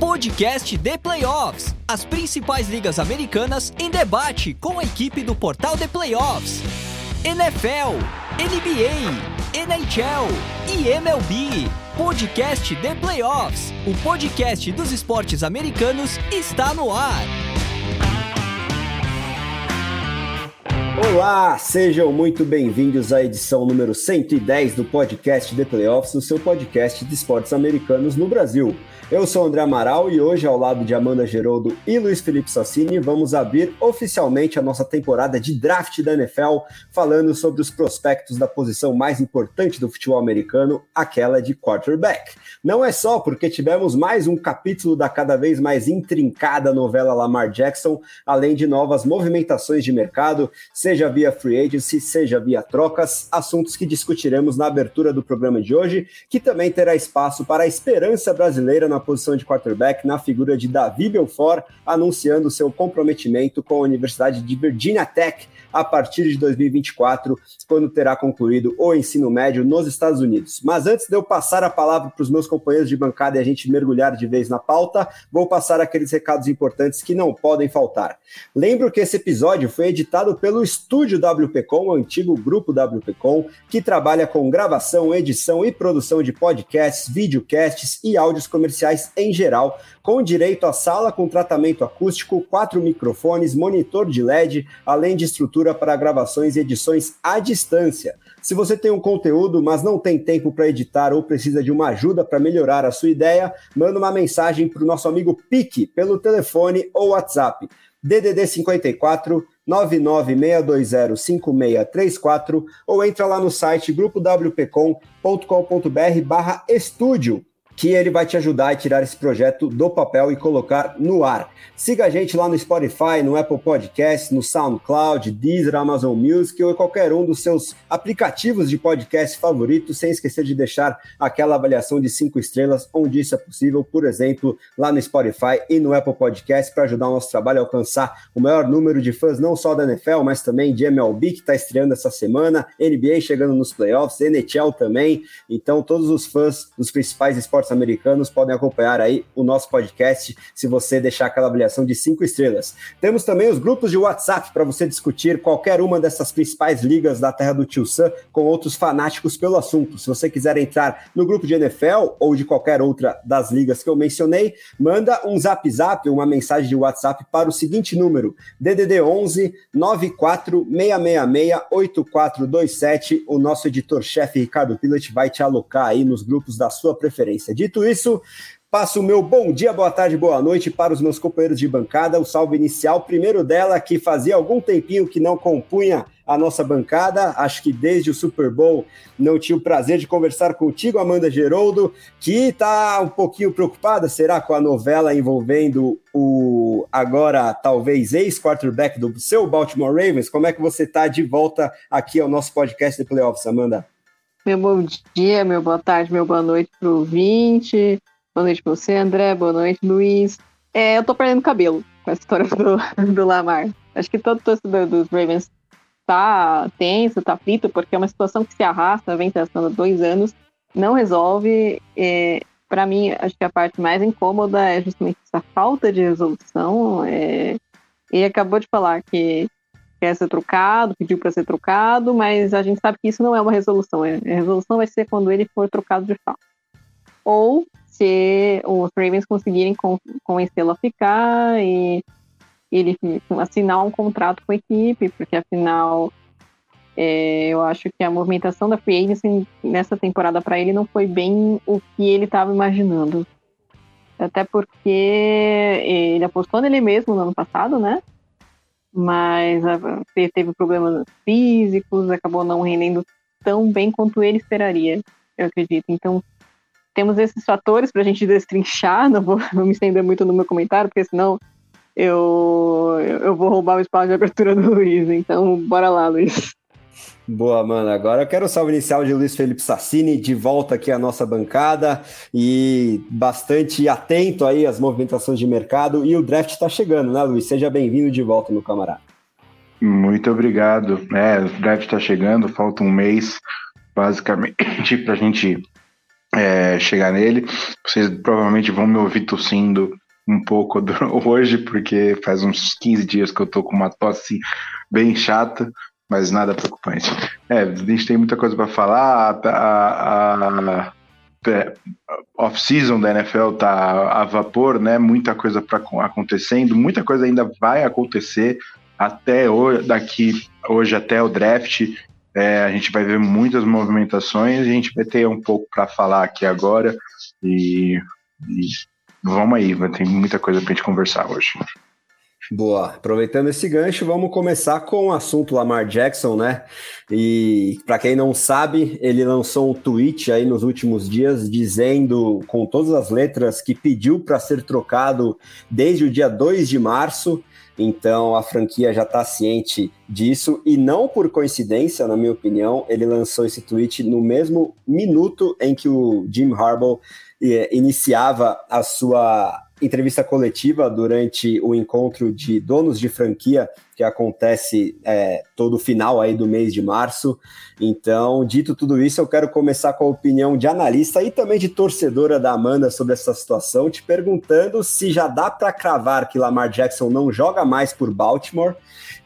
podcast de playoffs. As principais ligas americanas em debate com a equipe do portal de playoffs. NFL, NBA, NHL e MLB. Podcast de playoffs. O podcast dos esportes americanos está no ar. Olá, sejam muito bem-vindos à edição número 110 do podcast The Playoffs, o seu podcast de esportes americanos no Brasil. Eu sou André Amaral e hoje, ao lado de Amanda Geroldo e Luiz Felipe Sassini, vamos abrir oficialmente a nossa temporada de draft da NFL, falando sobre os prospectos da posição mais importante do futebol americano, aquela de quarterback. Não é só porque tivemos mais um capítulo da cada vez mais intrincada novela Lamar Jackson, além de novas movimentações de mercado, seja via free agency, seja via trocas, assuntos que discutiremos na abertura do programa de hoje, que também terá espaço para a esperança brasileira na posição de quarterback na figura de Davi Belfort, anunciando seu comprometimento com a Universidade de Virginia Tech a partir de 2024, quando terá concluído o ensino médio nos Estados Unidos. Mas antes de eu passar a palavra para os meus companheiros de bancada e a gente mergulhar de vez na pauta, vou passar aqueles recados importantes que não podem faltar. Lembro que esse episódio foi editado pelo Estúdio WPcom, o antigo grupo WPcom, que trabalha com gravação, edição e produção de podcasts, videocasts e áudios comerciais em geral, com direito a sala com tratamento acústico, quatro microfones, monitor de LED, além de estrutura para gravações e edições à distância. Se você tem um conteúdo, mas não tem tempo para editar ou precisa de uma ajuda para melhorar a sua ideia, manda uma mensagem para o nosso amigo Pique pelo telefone ou WhatsApp. DDD 54 996205634 ou entra lá no site grupowpcom.com.br barra estúdio que ele vai te ajudar a tirar esse projeto do papel e colocar no ar. Siga a gente lá no Spotify, no Apple Podcast, no SoundCloud, Deezer, Amazon Music ou qualquer um dos seus aplicativos de podcast favoritos, sem esquecer de deixar aquela avaliação de cinco estrelas onde isso é possível, por exemplo, lá no Spotify e no Apple Podcast, para ajudar o nosso trabalho a alcançar o maior número de fãs, não só da NFL, mas também de MLB, que está estreando essa semana, NBA chegando nos playoffs, NHL também. Então, todos os fãs dos principais esportes americanos podem acompanhar aí o nosso podcast se você deixar aquela avaliação de cinco estrelas. Temos também os grupos de WhatsApp para você discutir qualquer uma dessas principais ligas da terra do Tio Sam com outros fanáticos pelo assunto. Se você quiser entrar no grupo de NFL ou de qualquer outra das ligas que eu mencionei, manda um zap zap, uma mensagem de WhatsApp para o seguinte número: DDD 11 94 666 8427. O nosso editor-chefe Ricardo Pilat vai te alocar aí nos grupos da sua preferência. Dito isso, Passo o meu bom dia, boa tarde, boa noite para os meus companheiros de bancada. O salve inicial, primeiro dela, que fazia algum tempinho que não compunha a nossa bancada. Acho que desde o Super Bowl não tinha o prazer de conversar contigo, Amanda Geroldo, que está um pouquinho preocupada, será, com a novela envolvendo o agora talvez ex-quarterback do seu Baltimore Ravens. Como é que você está de volta aqui ao nosso podcast de playoffs, Amanda? Meu bom dia, meu boa tarde, meu boa noite para o ouvinte. Boa noite pra você, André. Boa noite, Luiz. É, eu tô perdendo cabelo com a história do, do Lamar. Acho que todo torcedor dos Ravens tá tenso, tá frito, porque é uma situação que se arrasta, vem testando dois anos, não resolve. É, para mim, acho que a parte mais incômoda é justamente essa falta de resolução. É, ele acabou de falar que quer ser trocado, pediu para ser trocado, mas a gente sabe que isso não é uma resolução. É, a resolução vai ser quando ele for trocado de fato. Ou se os Ravens conseguirem convencê-lo a ficar e ele assinar um contrato com a equipe, porque afinal é, eu acho que a movimentação da Free Agency nessa temporada para ele não foi bem o que ele estava imaginando. Até porque ele apostou nele mesmo no ano passado, né? Mas teve problemas físicos, acabou não rendendo tão bem quanto ele esperaria, eu acredito. Então, temos esses fatores para a gente destrinchar, não vou não me estender muito no meu comentário, porque senão eu, eu vou roubar o espaço de abertura do Luiz. Então, bora lá, Luiz. Boa, mano. Agora eu quero o salve inicial de Luiz Felipe Sassini, de volta aqui à nossa bancada e bastante atento aí às movimentações de mercado. E o draft está chegando, né, Luiz? Seja bem-vindo de volta, meu camarada. Muito obrigado. É, o draft está chegando, falta um mês, basicamente, para a gente é, chegar nele. Vocês provavelmente vão me ouvir tossindo um pouco hoje, porque faz uns 15 dias que eu tô com uma tosse bem chata, mas nada preocupante. É, a gente tem muita coisa para falar. A, a, a é, off-season da NFL tá a vapor, né? Muita coisa para acontecendo, muita coisa ainda vai acontecer até hoje, daqui hoje até o draft. É, a gente vai ver muitas movimentações, a gente vai ter um pouco para falar aqui agora e, e vamos aí, ter muita coisa para gente conversar hoje. Boa. Aproveitando esse gancho, vamos começar com o assunto Lamar Jackson, né? E para quem não sabe, ele lançou um tweet aí nos últimos dias dizendo com todas as letras que pediu para ser trocado desde o dia 2 de março. Então a franquia já está ciente disso e não por coincidência, na minha opinião, ele lançou esse tweet no mesmo minuto em que o Jim Harbaugh eh, iniciava a sua entrevista coletiva durante o encontro de donos de franquia que acontece é, todo final aí do mês de março. Então, dito tudo isso, eu quero começar com a opinião de analista e também de torcedora da Amanda sobre essa situação, te perguntando se já dá para cravar que Lamar Jackson não joga mais por Baltimore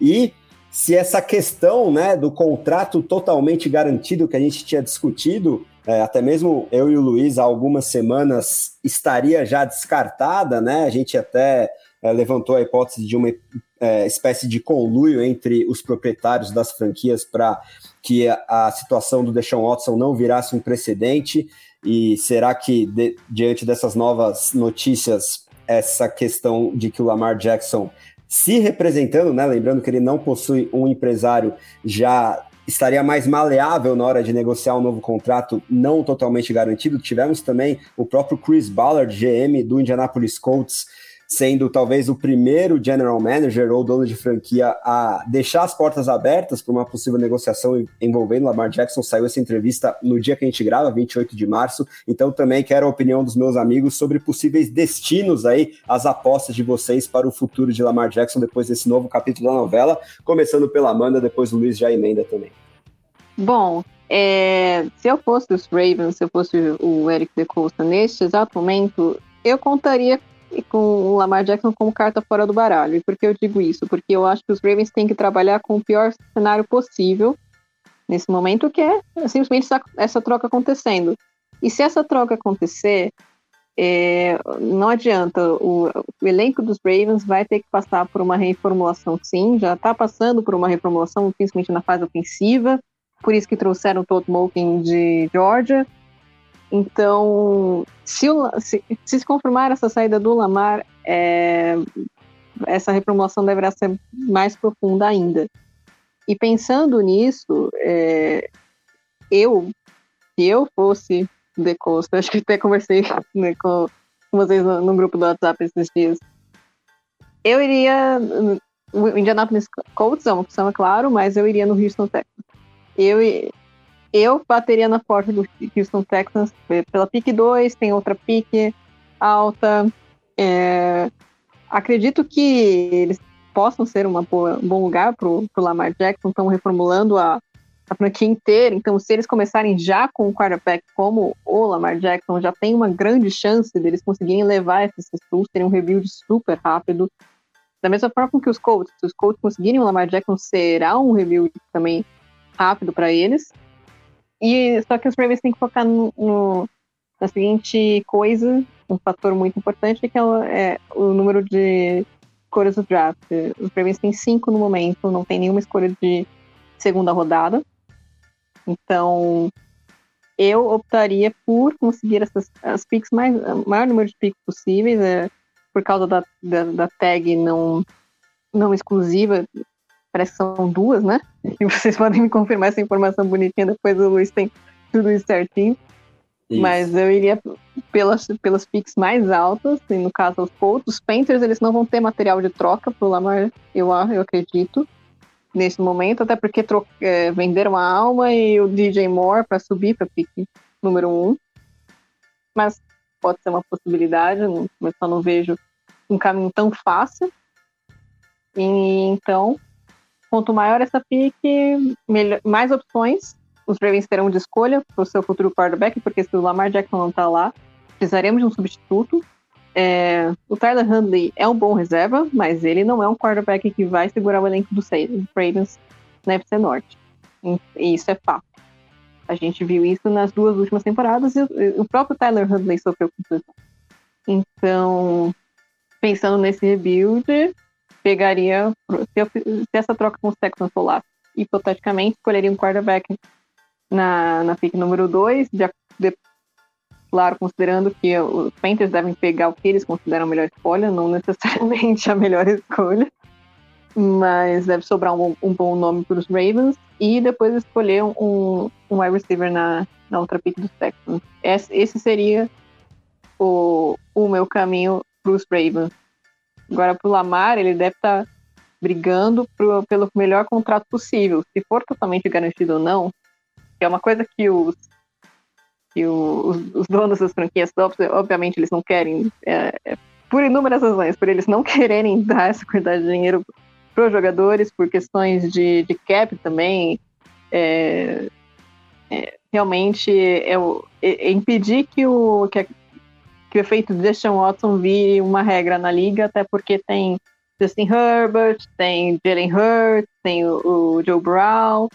e se essa questão né, do contrato totalmente garantido que a gente tinha discutido é, até mesmo eu e o Luiz há algumas semanas estaria já descartada, né? A gente até é, levantou a hipótese de uma é, espécie de conluio entre os proprietários das franquias para que a, a, situação do Deshaun Watson não virasse um precedente. E será que, de, diante dessas novas notícias, essa questão de que o Lamar Jackson se representando, né? Lembrando que ele não possui um empresário já estaria mais maleável na hora de negociar um novo contrato não totalmente garantido. Tivemos também o próprio Chris Ballard, GM do Indianapolis Colts, sendo talvez o primeiro general manager ou dono de franquia a deixar as portas abertas para uma possível negociação envolvendo Lamar Jackson. Saiu essa entrevista no dia que a gente grava, 28 de março. Então também quero a opinião dos meus amigos sobre possíveis destinos aí, as apostas de vocês para o futuro de Lamar Jackson depois desse novo capítulo da novela, começando pela Amanda, depois o Luiz já emenda também. Bom, é, se eu fosse os Ravens, se eu fosse o Eric DeCosta neste exato momento, eu contaria com o Lamar Jackson como carta fora do baralho. E por que eu digo isso? Porque eu acho que os Ravens têm que trabalhar com o pior cenário possível nesse momento, que é simplesmente essa, troca acontecendo. E se essa troca acontecer, é, não adianta, o, o, elenco dos Ravens vai ter que passar por uma reformulação, sim, já está passando por uma reformulação, principalmente na fase ofensiva, por isso que trouxeram o Todd Moken de Georgia. Então, se, o, se, se, confirmar essa saída do Lamar, é, essa reformulação deverá ser mais profunda ainda. E pensando nisso, é, eu, se eu fosse de Costa, acho que até conversei né, com, com, vocês no, no, grupo do WhatsApp esses dias, eu iria. O Indianapolis Colts é uma opção, é claro, mas eu iria no Houston Texans. Eu, eu bateria na porta do Houston Texans pela pique 2, tem outra pique alta. É, acredito que eles possam ser uma boa, um bom lugar para o Lamar Jackson, estão reformulando a, a franquia inteira. Então, se eles começarem já com um quarterback como o Lamar Jackson, já tem uma grande chance deles conseguirem levar esses Sus, terem um rebuild super rápido. Da mesma forma que os Colts, se os Colts conseguirem o Lamar Jackson, será um rebuild também rápido para eles. E só que os Ravens têm que focar no, no, na seguinte coisa, um fator muito importante, que é o, é o número de escolhas do draft. Os Ravens têm cinco no momento, não tem nenhuma escolha de segunda rodada. Então, eu optaria por conseguir essas as picks mais maior número de picks possíveis, é, por causa da, da, da tag não não exclusiva parece que são duas, né? E vocês podem me confirmar essa informação bonitinha, depois o Luiz tem tudo isso certinho. Isso. Mas eu iria pelas, pelas picks mais altas, e no caso os Colts. Os Panthers, eles não vão ter material de troca pro Lamar, eu, eu acredito, nesse momento, até porque tro é, venderam a alma e o DJ Moore para subir para pick número um. Mas pode ser uma possibilidade, mas só não vejo um caminho tão fácil. E, então, quanto maior essa pique, melhor, mais opções os Ravens terão de escolha para o seu futuro quarterback, porque se o Lamar Jackson não está lá, precisaremos de um substituto. É, o Tyler Huntley é um bom reserva, mas ele não é um quarterback que vai segurar o elenco dos Ravens na FC Norte. E isso é fato. A gente viu isso nas duas últimas temporadas e o próprio Tyler Huntley sofreu com isso. Então, pensando nesse rebuild, pegaria, se, essa troca com o Texans for hipoteticamente, escolheria um quarterback na, na pick número 2, claro, considerando que os Panthers devem pegar o que eles consideram a melhor escolha, não necessariamente a melhor escolha, mas deve sobrar um, um bom nome para os Ravens e depois escolher um, um wide receiver na, na outra pick dos Texans. Esse, esse seria o, o meu caminho para os Ravens. Agora, para o Lamar, ele deve estar tá brigando pro, pelo melhor contrato possível. Se for totalmente garantido ou não, é uma coisa que os que os, os, donos das franquias obviamente, eles não querem, é, é, por inúmeras razões, por eles não quererem dar essa quantidade de dinheiro para os jogadores, por questões de, de cap também, é, é realmente é, é, impedir que o, que, a, que o efeito de Deshaun Watson vire uma regra na liga, até porque tem Justin Herbert, tem Jalen Hurts, tem o, o Joe Brown,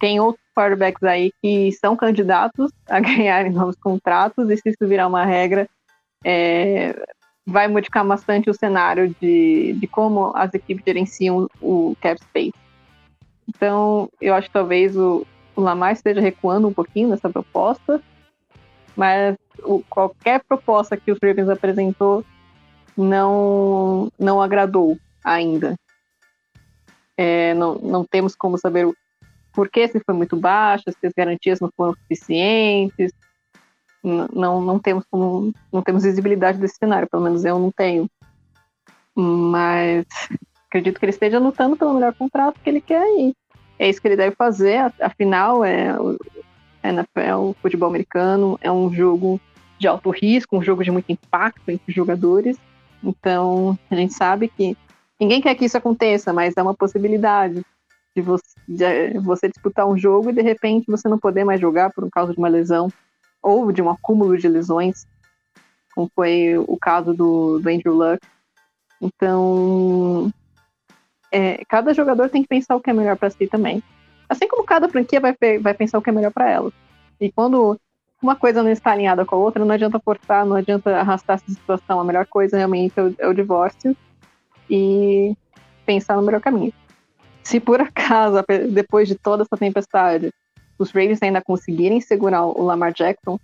tem outros quarterbacks aí que são candidatos a ganharem novos contratos, e se isso virar uma regra, é, vai modificar bastante o cenário de, de como as equipes gerenciam o cap space. Então, eu acho que talvez o, o Lamar esteja recuando um pouquinho nessa proposta, mas o, qualquer proposta que o Ravens apresentou não, não agradou ainda. É, não, não temos como saber por que se foi muito baixa, se as garantias não foram suficientes. Não, não, temos como, não temos visibilidade desse cenário, pelo menos eu não tenho. Mas acredito que ele esteja lutando pelo melhor contrato que ele quer aí. É isso que ele deve fazer, afinal, é, o NFL, o futebol americano, é um jogo de alto risco, um jogo de muito impacto entre os jogadores. Então, a gente sabe que ninguém quer que isso aconteça, mas é uma possibilidade de você, de eh, você disputar um jogo e de repente você não poder mais jogar por causa de uma lesão ou de um acúmulo de lesões, como foi o caso do, do Andrew Luck. Então, é, cada jogador tem que pensar o que é melhor para si também. Assim como cada franquia vai, vai pensar o que é melhor para ela. E quando uma coisa não está alinhada com a outra, não adianta forçar, não adianta arrastar essa situação. A melhor coisa realmente é o, é o divórcio e pensar no melhor caminho. Se por acaso, depois de toda essa tempestade, os Ravens ainda conseguirem segurar o Lamar Jackson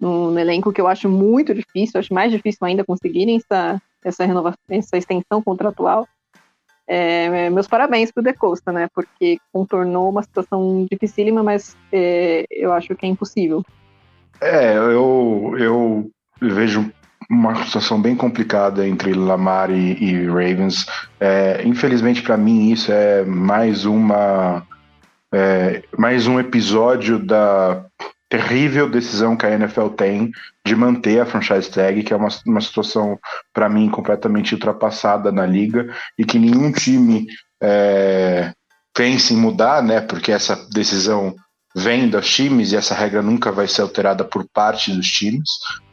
no, elenco, que eu acho muito difícil, acho mais difícil ainda conseguirem essa, essa renovação, essa extensão contratual, é, meus parabéns pro De Costa, né? Porque contornou uma situação dificílima, mas é, eu acho que é impossível. É, eu, eu vejo uma situação bem complicada entre Lamar e, e Ravens. É, infelizmente para mim isso é mais uma é, mais um episódio da terrível decisão que a NFL tem de manter a franchise tag, que é uma, uma situação para mim completamente ultrapassada na liga e que nenhum time é, pense em mudar, né? Porque essa decisão vem dos times e essa regra nunca vai ser alterada por parte dos times.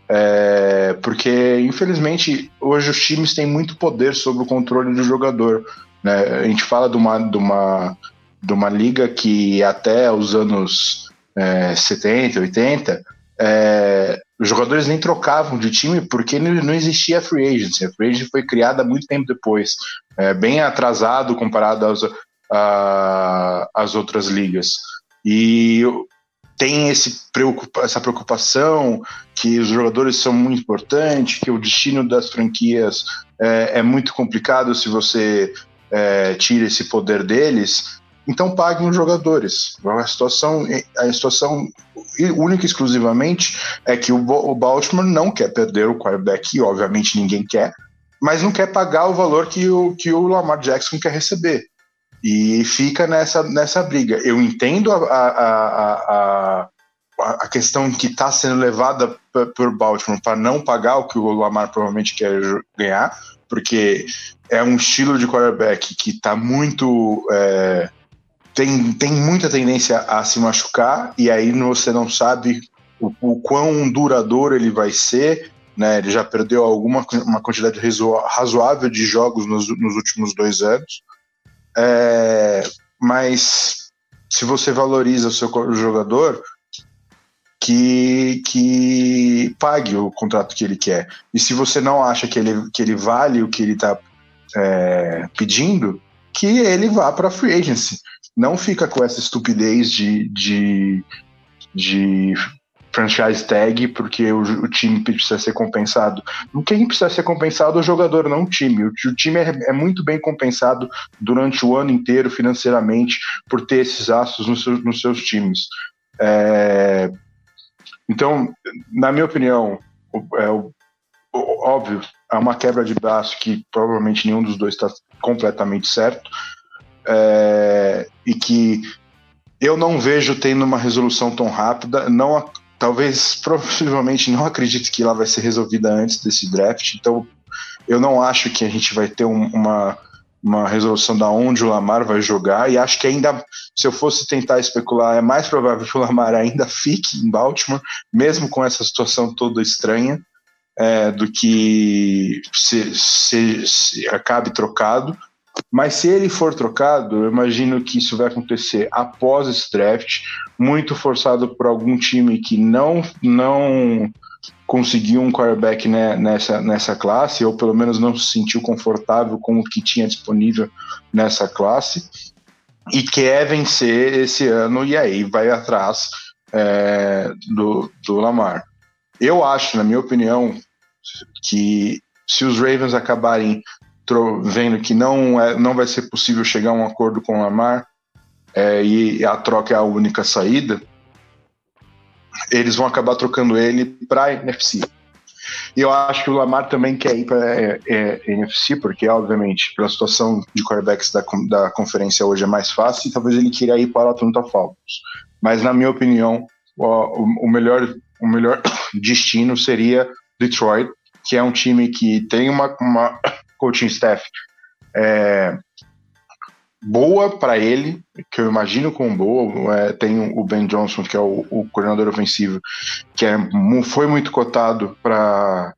É, porque, infelizmente, hoje os times têm muito poder sobre o controle do jogador. Né? A gente fala de uma, de, uma, de uma liga que até os anos é, 70, 80, é, os jogadores nem trocavam de time porque não existia free agency. A free agency foi criada muito tempo depois, é, bem atrasado comparado às, a, às outras ligas. E tem esse preocupa, essa preocupação que os jogadores são muito importantes, que o destino das franquias é, é muito complicado se você é, tira esse poder deles. Então paguem os jogadores. A situação, a situação única e exclusivamente é que o, o Baltimore não quer perder o quarterback, e obviamente ninguém quer, mas não quer pagar o valor que o, que o Lamar Jackson quer receber. E fica nessa, nessa briga. Eu entendo a, a, a, a questão que está sendo levada por Baltimore para não pagar o que o Lamar provavelmente quer ganhar, porque é um estilo de quarterback que está muito. É, tem, tem muita tendência a se machucar, e aí você não sabe o, o quão duradouro ele vai ser. Né, ele já perdeu alguma uma quantidade razoável de jogos nos, nos últimos dois anos. É, mas se você valoriza o seu jogador, que, que pague o contrato que ele quer. E se você não acha que ele, que ele vale o que ele está é, pedindo, que ele vá para a free agency. Não fica com essa estupidez de, de, de franchise tag porque o, o, time precisa ser compensado. Quem precisa ser compensado é o jogador, não o time. O, o time é, é, muito bem compensado durante o ano inteiro financeiramente por ter esses astros nos seus, nos seus times. É, então, na minha opinião, é óbvio, é uma quebra de braço que provavelmente nenhum dos dois está completamente certo. É, e que eu não vejo tendo uma resolução tão rápida. Não, talvez, provavelmente, não acredito que ela vai ser resolvida antes desse draft. Então, eu não acho que a gente vai ter um, uma, uma resolução da onde o Lamar vai jogar. E acho que ainda, se eu fosse tentar especular, é mais provável que o Lamar ainda fique em Baltimore, mesmo com essa situação toda estranha é, do que se, se, se, acabe trocado. Mas se ele for trocado, eu imagino que isso vai acontecer após esse draft, muito forçado por algum time que não não conseguiu um quarterback né, nessa, nessa classe, ou pelo menos não se sentiu confortável com o que tinha disponível nessa classe, e quer vencer esse ano, e aí vai atrás é, do, do Lamar. Eu acho, na minha opinião, que se os Ravens acabarem vendo que não, é, não vai ser possível chegar a um acordo com o Lamar é, e a troca é a única saída, eles vão acabar trocando ele para NFC. E eu acho que o Lamar também quer ir para é, é, NFC, porque, obviamente, pela situação de quarterbacks da, da conferência hoje é mais fácil, e talvez ele queira ir para o Atlanta Falcons. Mas, na minha opinião, o, o melhor, o melhor destino seria Detroit, que é um time que tem uma, uma coaching staff é, boa para ele, que eu imagino como boa. É, tem o Ben Johnson, que é o, o coordenador ofensivo, que é, foi muito cotado para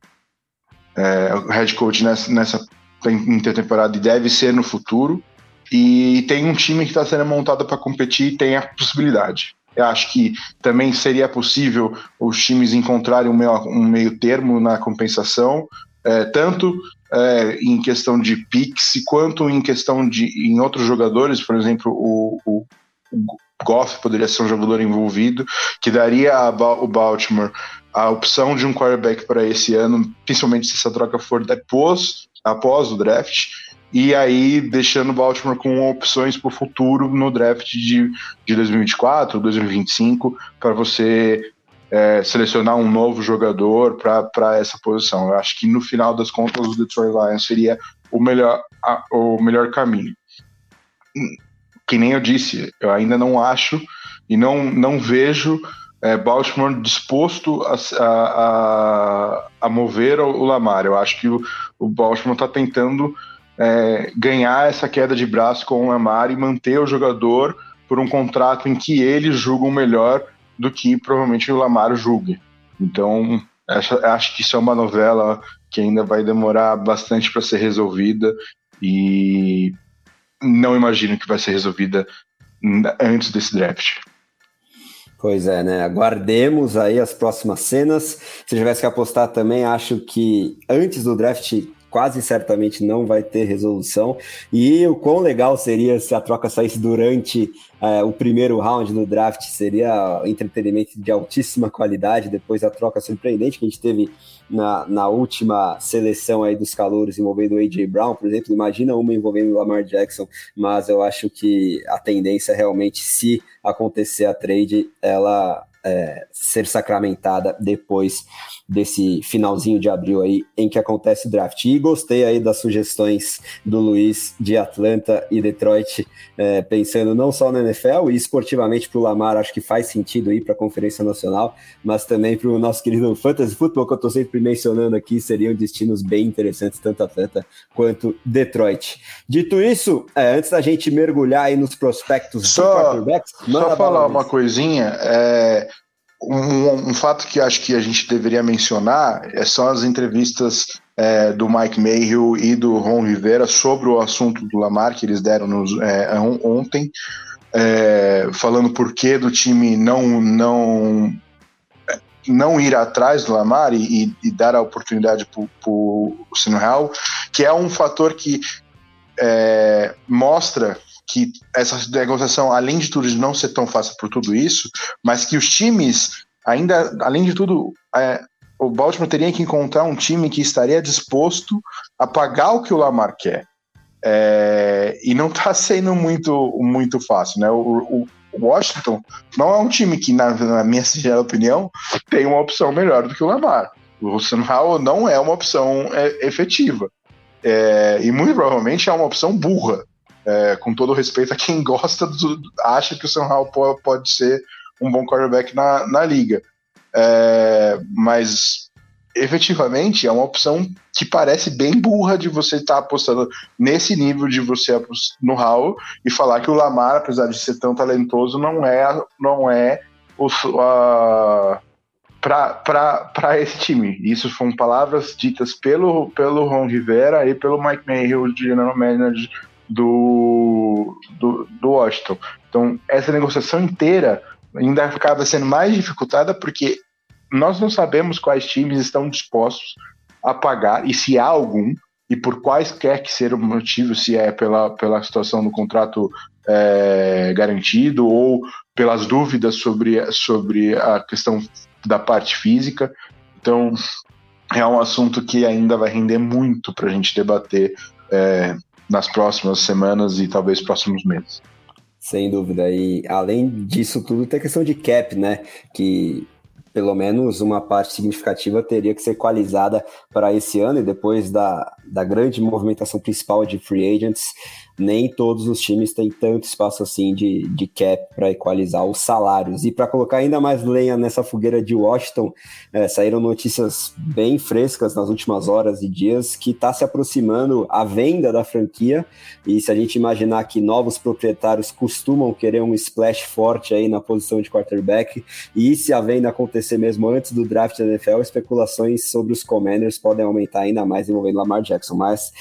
é, head coach nessa, nessa intertemporada e deve ser no futuro. E tem um time que está sendo montado para competir e tem a possibilidade. Eu acho que também seria possível os times encontrarem um meio, um meio termo na compensação, é, tanto é, em questão de pix quanto em questão de em outros jogadores, por exemplo, o, o, o Goff poderia ser um jogador envolvido, que daria a, o Baltimore a opção de um quarterback para esse ano, principalmente se essa troca for depois, após o draft e aí deixando o Baltimore com opções para o futuro no draft de, de 2024, 2025, para você é, selecionar um novo jogador para essa posição. Eu acho que no final das contas o Detroit Lions seria o melhor, a, o melhor caminho. Que nem eu disse, eu ainda não acho e não, não vejo é, Baltimore disposto a, a, a, mover o Lamar. Eu acho que o, o Baltimore está tentando é, ganhar essa queda de braço com o Lamar e manter o jogador por um contrato em que eles julgam melhor do que provavelmente o Lamar julgue. Então, acho que isso é uma novela que ainda vai demorar bastante para ser resolvida e não imagino que vai ser resolvida antes desse draft. Pois é, né? Aguardemos aí as próximas cenas. Se tivesse que apostar também, acho que antes do draft quase certamente não vai ter resolução. E o quão legal seria se a troca saísse durante é, o primeiro round do draft, seria entretenimento de altíssima qualidade, depois a troca surpreendente que a gente teve na, na última seleção aí dos calouros envolvendo o A.J. Brown, por exemplo, imagina uma envolvendo o Lamar Jackson, mas eu acho que a tendência realmente, se acontecer a trade, ela é, ser sacramentada depois desse finalzinho de abril aí em que acontece o draft. E gostei aí das sugestões do Luiz de Atlanta e Detroit, é, pensando não só na NFL e esportivamente para o Lamar, acho que faz sentido ir para a Conferência Nacional, mas também para o nosso querido Fantasy Football, que eu estou sempre mencionando aqui, seriam destinos bem interessantes, tanto Atlanta quanto Detroit. Dito isso, é, antes da gente mergulhar aí nos prospectos só, só falar uma coisinha, é, um, um, fato que acho que a gente deveria mencionar é, são as entrevistas é, do Mike Mayhew e do Ron Rivera sobre o assunto do Lamar que eles deram nos, é, ontem, é, falando por que do time não não não ir atrás do Lamar e, e dar a oportunidade para o Sinhal, que é um fator que é, mostra que essa negociação, além de tudo, de não ser tão fácil por tudo isso, mas que os times, ainda, além de tudo, é, o Baltimore teria que encontrar um time que estaria disposto a pagar o que o Lamar quer. É, e não está sendo muito, muito fácil, né? O, o, Washington não é um time que, na, na minha sincera opinião, tem uma opção melhor do que o Lamar. O Sam Howell não é uma opção é, efetiva. É, e muito provavelmente é uma opção burra. É, com todo respeito a quem gosta, do, acha que o Sam Howell pode, ser um bom quarterback na, na liga. É, mas efetivamente é uma opção que parece bem burra de você estar tá apostando nesse nível de você no Howell e falar que o Lamar, apesar de ser tão talentoso, não é não é o, para esse time. Isso foram palavras ditas pelo, pelo Ron Rivera e pelo Mike Mayhew, general manager do, do, do Washington. Então, essa negociação inteira ainda acaba sendo mais dificultada porque nós não sabemos quais times estão dispostos a pagar e se há algum e por quaisquer que seja o motivo, se é pela, pela situação do contrato é, garantido ou pelas dúvidas sobre, sobre a questão da parte física. Então, é um assunto que ainda vai render muito para a gente debater é, nas próximas semanas e talvez próximos meses. Sem dúvida. E além disso tudo, tem a questão de cap, né? Que pelo menos uma parte significativa teria que ser equalizada para esse ano e depois da, da grande movimentação principal de free agents, nem todos os times têm tanto espaço assim de, de cap para equalizar os salários. E para colocar ainda mais lenha nessa fogueira de Washington, é, saíram notícias bem frescas nas últimas horas e dias que está se aproximando a venda da franquia. E se a gente imaginar que novos proprietários costumam querer um splash forte aí na posição de quarterback, e se a venda acontecer mesmo antes do draft da NFL, especulações sobre os Commanders podem aumentar ainda mais envolvendo Lamar Jackson. Mas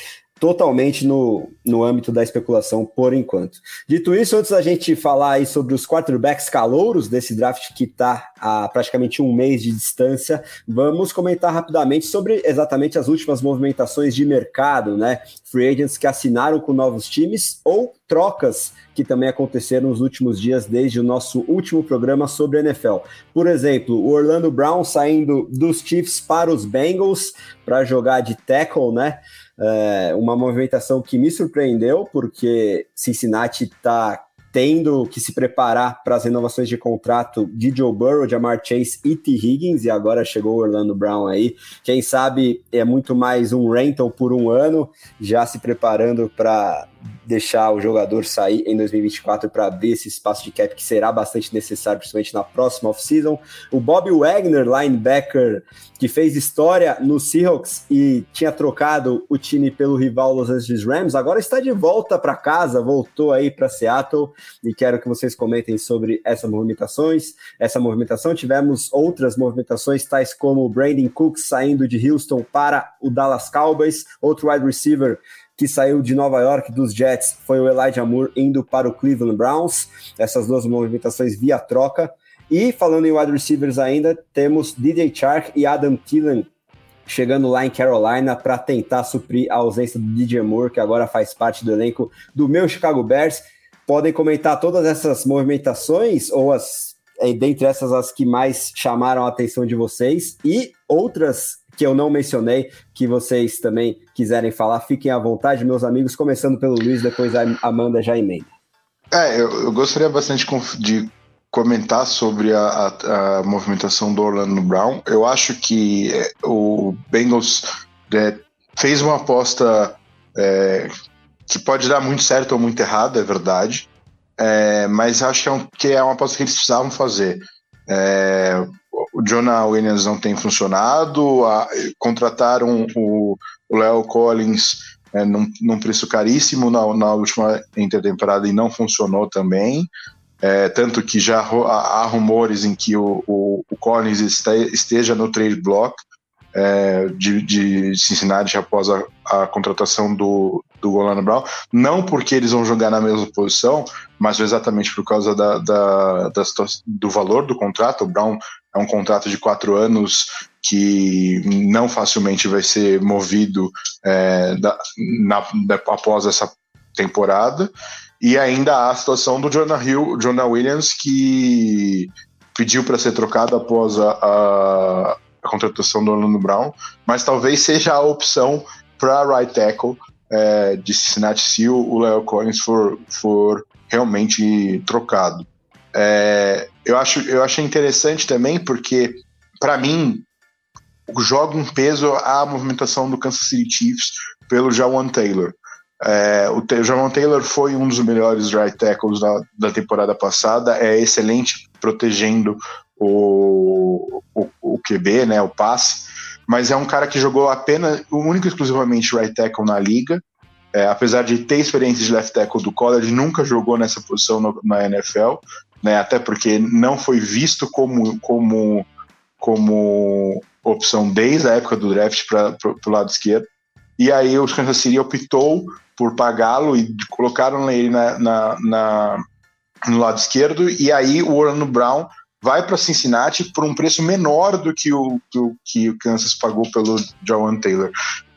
totalmente no, no âmbito da especulação por enquanto. Dito isso, antes da gente falar aí sobre os quarterbacks calouros desse draft que está a praticamente um mês de distância, vamos comentar rapidamente sobre exatamente as últimas movimentações de mercado, né? Free agents que assinaram com novos times ou trocas que também aconteceram nos últimos dias desde o nosso último programa sobre NFL. Por exemplo, o Orlando Brown saindo dos Chiefs para os Bengals para jogar de tackle, né? É uma movimentação que me surpreendeu, porque Cincinnati está tendo que se preparar para as renovações de contrato de Joe Burrow, Jamar Chase e T. Higgins, e agora chegou o Orlando Brown aí. Quem sabe é muito mais um rental por um ano, já se preparando para deixar o jogador sair em 2024 para abrir esse espaço de cap que será bastante necessário, principalmente na próxima off-season. O Bob Wagner, linebacker, que fez história no Seahawks e tinha trocado o time pelo rival Los Angeles Rams, agora está de volta para casa, voltou aí para Seattle e quero que vocês comentem sobre essas movimentações. Essa movimentação, tivemos outras movimentações, tais como o Brandon Cooks saindo de Houston para o Dallas Cowboys, outro wide receiver que saiu de Nova York dos Jets foi o Elijah Moore indo para o Cleveland Browns. Essas duas movimentações via troca. E falando em wide receivers ainda, temos DJ Chark e Adam Thielen chegando lá em Carolina para tentar suprir a ausência do DJ Moore, que agora faz parte do elenco do meu Chicago Bears. Podem comentar todas essas movimentações ou as é, dentre essas as que mais chamaram a atenção de vocês e outras que eu não mencionei, que vocês também quiserem falar, fiquem à vontade, meus amigos, começando pelo Luiz, depois a Amanda já emenda. É, eu, eu gostaria bastante de comentar sobre a, a, a, movimentação do Orlando Brown. Eu acho que é, o Bengals é, fez uma aposta é, que pode dar muito certo ou muito errado, é verdade. É, mas acho que é, um, que é, uma aposta que eles precisavam fazer. O Jonah Williams não tem funcionado, a, contrataram o Léo Collins é, num, num, preço caríssimo na, na última intertemporada e não funcionou também. É, tanto que já há rumores em que o, o, o Collins esteja no trade block é, de, de, Cincinnati após a, a, contratação do, do Orlando Brown, não porque eles vão jogar na mesma posição, mas exatamente por causa da, da, da do valor do contrato. O Brown é um contrato de quatro anos que não facilmente vai ser movido é, da, na, da, após essa temporada. E ainda há a situação do Jonah, Hill, Jonah Williams, que pediu para ser trocado após a, a, a, contratação do Orlando Brown, mas talvez seja a opção para right tackle é, de Cincinnati se o Leo Collins for, for realmente trocado. É, eu, acho, eu achei interessante também porque, para mim, joga um peso a movimentação do Kansas City Chiefs pelo Jawan Taylor. É, o Jawan Taylor foi um dos melhores right tackles da, da temporada passada, é excelente protegendo o, o, o QB, né, o passe, mas é um cara que jogou apenas, único e exclusivamente right tackle na liga, é, apesar de ter experiência de left tackle do college, nunca jogou nessa posição no, na NFL, né, até porque não foi visto como, como, como opção desde a época do draft para o lado esquerdo. E aí o Kansas City optou por pagá-lo e colocaram ele na, na, na, no lado esquerdo. E aí o Orlando Brown vai para Cincinnati por um preço menor do que o, do, que o Kansas pagou pelo Jawan Taylor.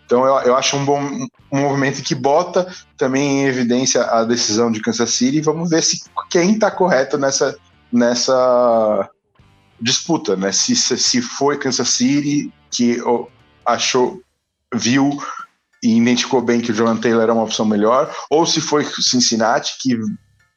Então eu, eu acho um bom um movimento que bota também em evidência a decisão de Kansas City. Vamos ver se quem está correto nessa, nessa disputa, né? Se, se foi Kansas City que achou, viu e identificou bem que o John Taylor era uma opção melhor, ou se foi Cincinnati que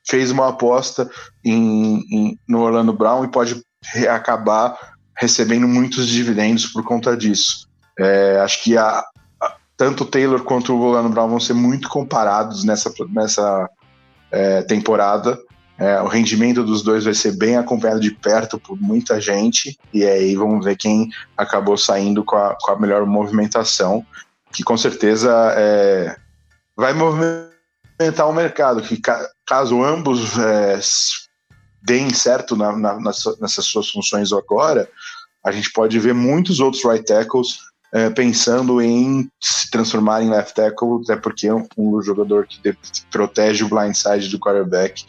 fez uma aposta em, em, no Orlando Brown e pode acabar recebendo muitos dividendos por conta disso. É, acho que a, a, tanto o Taylor quanto o Orlando Brown vão ser muito comparados nessa, nessa é, temporada. É, o rendimento dos dois vai ser bem acompanhado de perto por muita gente, e aí vamos ver quem acabou saindo com a, com a melhor movimentação, que com certeza é, vai movimentar o mercado, que caso ambos é, deem certo na, na, nessas suas funções agora, a gente pode ver muitos outros right tackles é, pensando em se transformar em left tackle, até porque é um, um jogador que protege o blindside do quarterback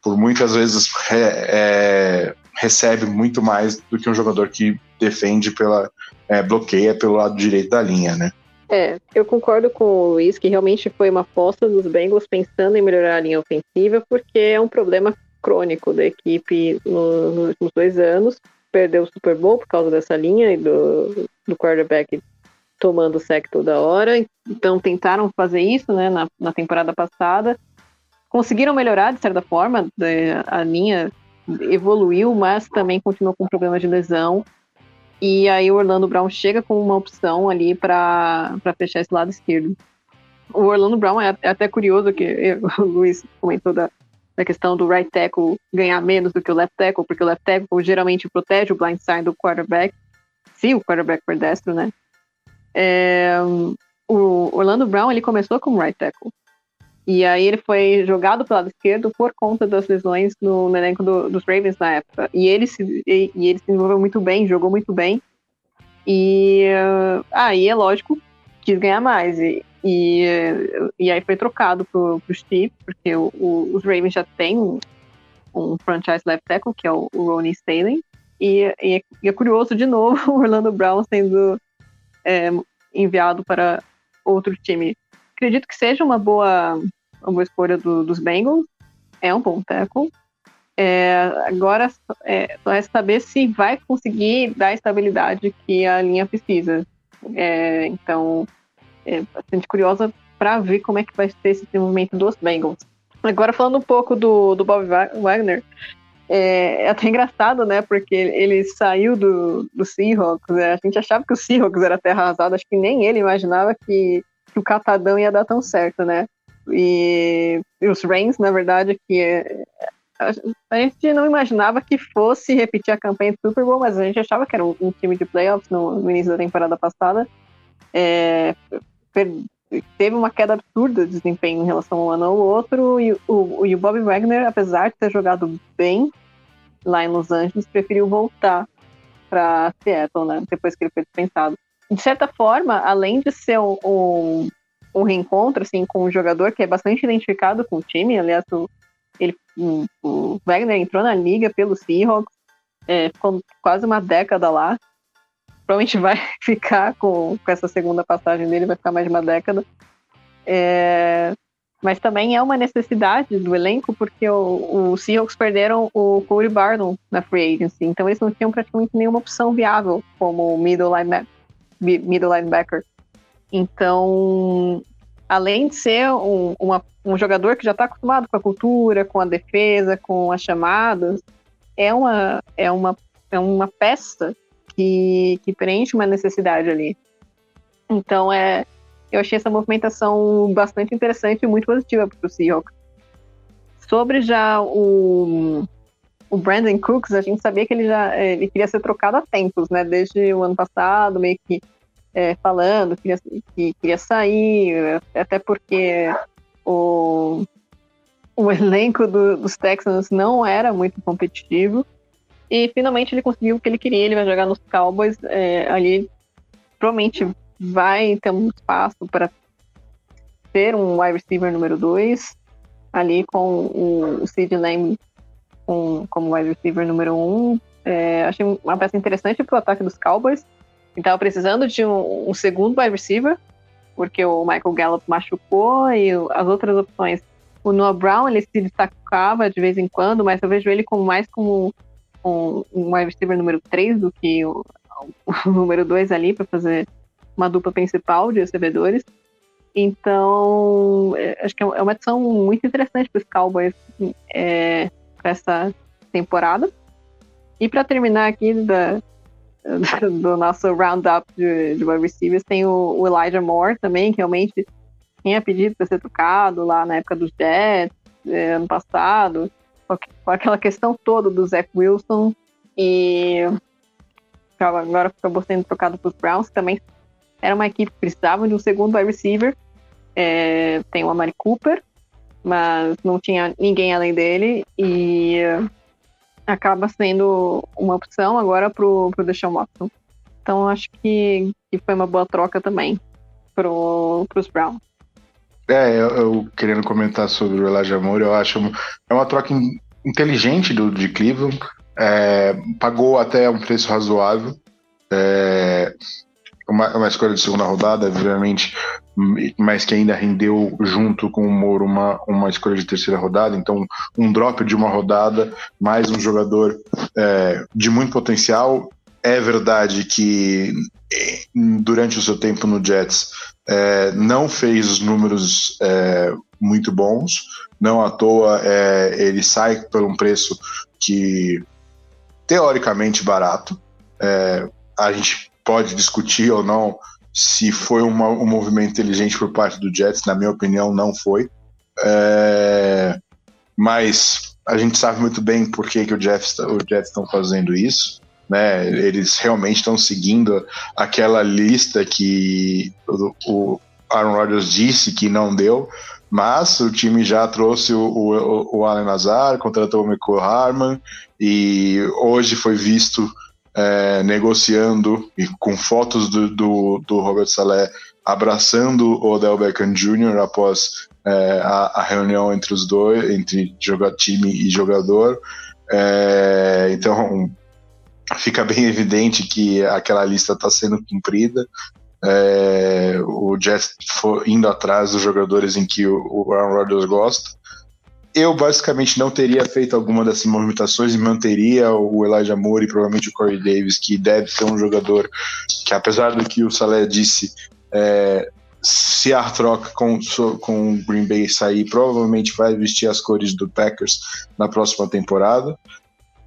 por muitas vezes é, recebe muito mais do que um jogador que defende pela é, bloqueia pelo lado direito da linha, né? É, eu concordo com o Luiz que realmente foi uma aposta dos Bengals pensando em melhorar a linha ofensiva, porque é um problema crônico da equipe nos, últimos dois anos. Perdeu o Super Bowl por causa dessa linha e do, do quarterback tomando sec toda hora. Então tentaram fazer isso né, na, na temporada passada conseguiram melhorar de certa forma, a linha evoluiu, mas também continuou com problemas de lesão. E aí o Orlando Brown chega com uma opção ali para fechar esse lado esquerdo. O Orlando Brown é, é até curioso que eu, o Luiz comentou da, da questão do right tackle ganhar menos do que o left tackle, porque o left tackle geralmente protege o blind side do quarterback, se o quarterback for destro, né? É, o Orlando Brown ele começou como right tackle. E aí ele foi jogado pelo lado esquerdo por conta das lesões no, no elenco do, dos Ravens na época. E ele, se, e, e, ele se desenvolveu muito bem, jogou muito bem. E uh, aí é lógico, quis ganhar mais. E, e, e aí foi trocado pro, pro Steve, porque o, o, os Ravens já têm um, franchise left tackle, que é o, o Ronnie Staley. E, e, é curioso, de novo, o Orlando Brown sendo é, enviado para outro time acredito que seja uma boa, uma boa escolha do, dos Bengals. É um bom tackle. É, agora é, só é saber se vai conseguir dar a estabilidade que a linha precisa. É, então, é bastante curiosa para ver como é que vai ser esse desenvolvimento dos Bengals. Agora, falando um pouco do, do Bob Wagner, é, é, até engraçado, né? Porque ele saiu do, do Seahawks. Né? A gente achava que o Seahawks era terra arrasada. Acho que nem ele imaginava que, que o Catadão ia dar tão certo, né? E, e os Reigns, na verdade, que é, a, gente não imaginava que fosse repetir a campanha do Super Bowl, mas a gente achava que era um, um time de playoffs no, no, início da temporada passada. É, per, teve uma queda absurda de desempenho em relação um ano ao outro, e o, e o Bob Wagner, apesar de ter jogado bem lá em Los Angeles, preferiu voltar para Seattle, né, depois que ele foi dispensado. De certa forma, além de ser um, um, um, reencontro assim, com um jogador que é bastante identificado com o time, aliás, o, ele, o Wagner entrou na liga pelo Seahawks, é, ficou quase uma década lá, provavelmente vai ficar com, com essa segunda passagem dele, vai ficar mais de uma década. É, mas também é uma necessidade do elenco, porque o, o Seahawks perderam o Corey Barnum na free agency, então eles não tinham praticamente nenhuma opção viável como middle linebacker. Middle linebacker. Então, além de ser um, uma, um jogador que já está acostumado com a cultura, com a defesa, com as chamadas, é uma, é uma, é uma peça que, que preenche uma necessidade ali. Então, é, eu achei essa movimentação bastante interessante e muito positiva para o Seahawks. Sobre já o, o Brandon Cooks, a gente sabia que ele já ele queria ser trocado há tempos, né? Desde o ano passado, meio que é, falando que, que queria sair, até porque o, o elenco do, dos Texans não era muito competitivo. E finalmente ele conseguiu o que ele queria, ele vai jogar nos Cowboys. É, ali provavelmente vai ter um espaço para ter um wide receiver número 2, ali com o, o Sid Lamb com, como wide receiver número 1. Um. É, achei uma peça interessante para o ataque dos Cowboys. Estava precisando de um, um, segundo wide receiver, porque o Michael Gallup machucou e as outras opções. O Noah Brown ele se destacava de vez em quando, mas eu vejo ele como mais como um, um wide receiver número 3 do que o, o número 2 ali para fazer uma dupla principal de recebedores. Então, é, acho que é uma edição muito interessante para os Cowboys é, para essa temporada. E para terminar aqui da, do nosso roundup de, de wide receivers, tem o, o, Elijah Moore também, que realmente tinha pedido para ser trocado lá na época dos Jets, é, ano passado com aquela questão toda do Zach Wilson e agora acabou sendo trocado para os Browns, também era uma equipe que precisava de um segundo wide receiver. É, tem o Amari Cooper, mas não tinha ninguém além dele e acaba sendo uma opção agora para o Deshaun Watson. Então acho que, que foi uma boa troca também para os Browns. É, eu, eu, querendo comentar sobre o Elijah Moore, eu acho é uma troca inteligente do, de Cleveland, é, pagou até um preço razoável, é, uma, uma escolha de segunda rodada, obviamente, mas que ainda rendeu junto com o Moro uma, uma escolha de terceira rodada, então um drop de uma rodada, mais um jogador é, de muito potencial. É verdade que durante o seu tempo no Jets é, não fez números é, muito bons, não à toa é, ele sai por um preço que teoricamente barato. É, a gente pode discutir ou não se foi uma, um movimento inteligente por parte do Jets, na minha opinião, não foi. É, mas a gente sabe muito bem por que, que o Jets o Jets estão fazendo isso né? Eles realmente estão seguindo aquela lista que o, o Aaron Rodgers disse que não deu, mas o time já trouxe o, o, o Allen Nazar, contratou o Michael Harman e hoje foi visto é, negociando e com fotos do, do, do, Robert Saleh abraçando o Odell Beckham Jr. após é, a, a, reunião entre os dois, entre jogar time e jogador. É, então fica bem evidente que aquela lista está sendo cumprida. É, o Jets indo atrás dos jogadores em que o, o Aaron Rodgers gosta. Eu basicamente não teria feito alguma dessas movimentações e manteria o Elijah Moore e provavelmente o Corey Davis, que deve ser um jogador que, apesar do que o Salé disse, é, se a troca com, com o Green Bay sair, provavelmente vai vestir as cores do Packers na próxima temporada.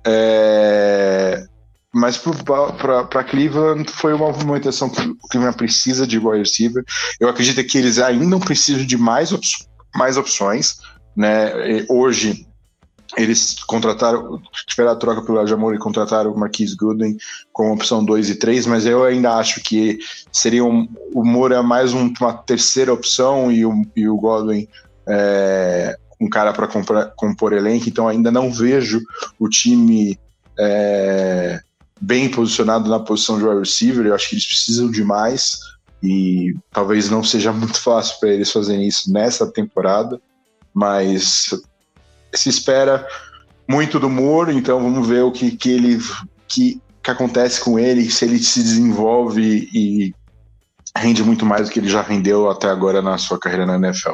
É, mas para Cleveland foi uma movimentação que o Cleveland precisa de wide receiver. Eu acredito que eles ainda precisam de mais, op mais opções. Né? Hoje eles contrataram, tiveram a troca pelo Ajamor e contrataram o Marquis Gooden com opção 2 e 3, mas eu ainda acho que seria um, o Moura mais um, uma terceira opção e o, e o Godwin é, um cara para compor elenco, então ainda não vejo o time é, bem posicionado na posição de wide receiver, eu acho que eles precisam de mais e talvez não seja muito fácil para eles fazerem isso nessa temporada, mas se espera muito do Moore, então vamos ver o que, que ele que, que acontece com ele, se ele se desenvolve e rende muito mais do que ele já rendeu até agora na sua carreira na NFL.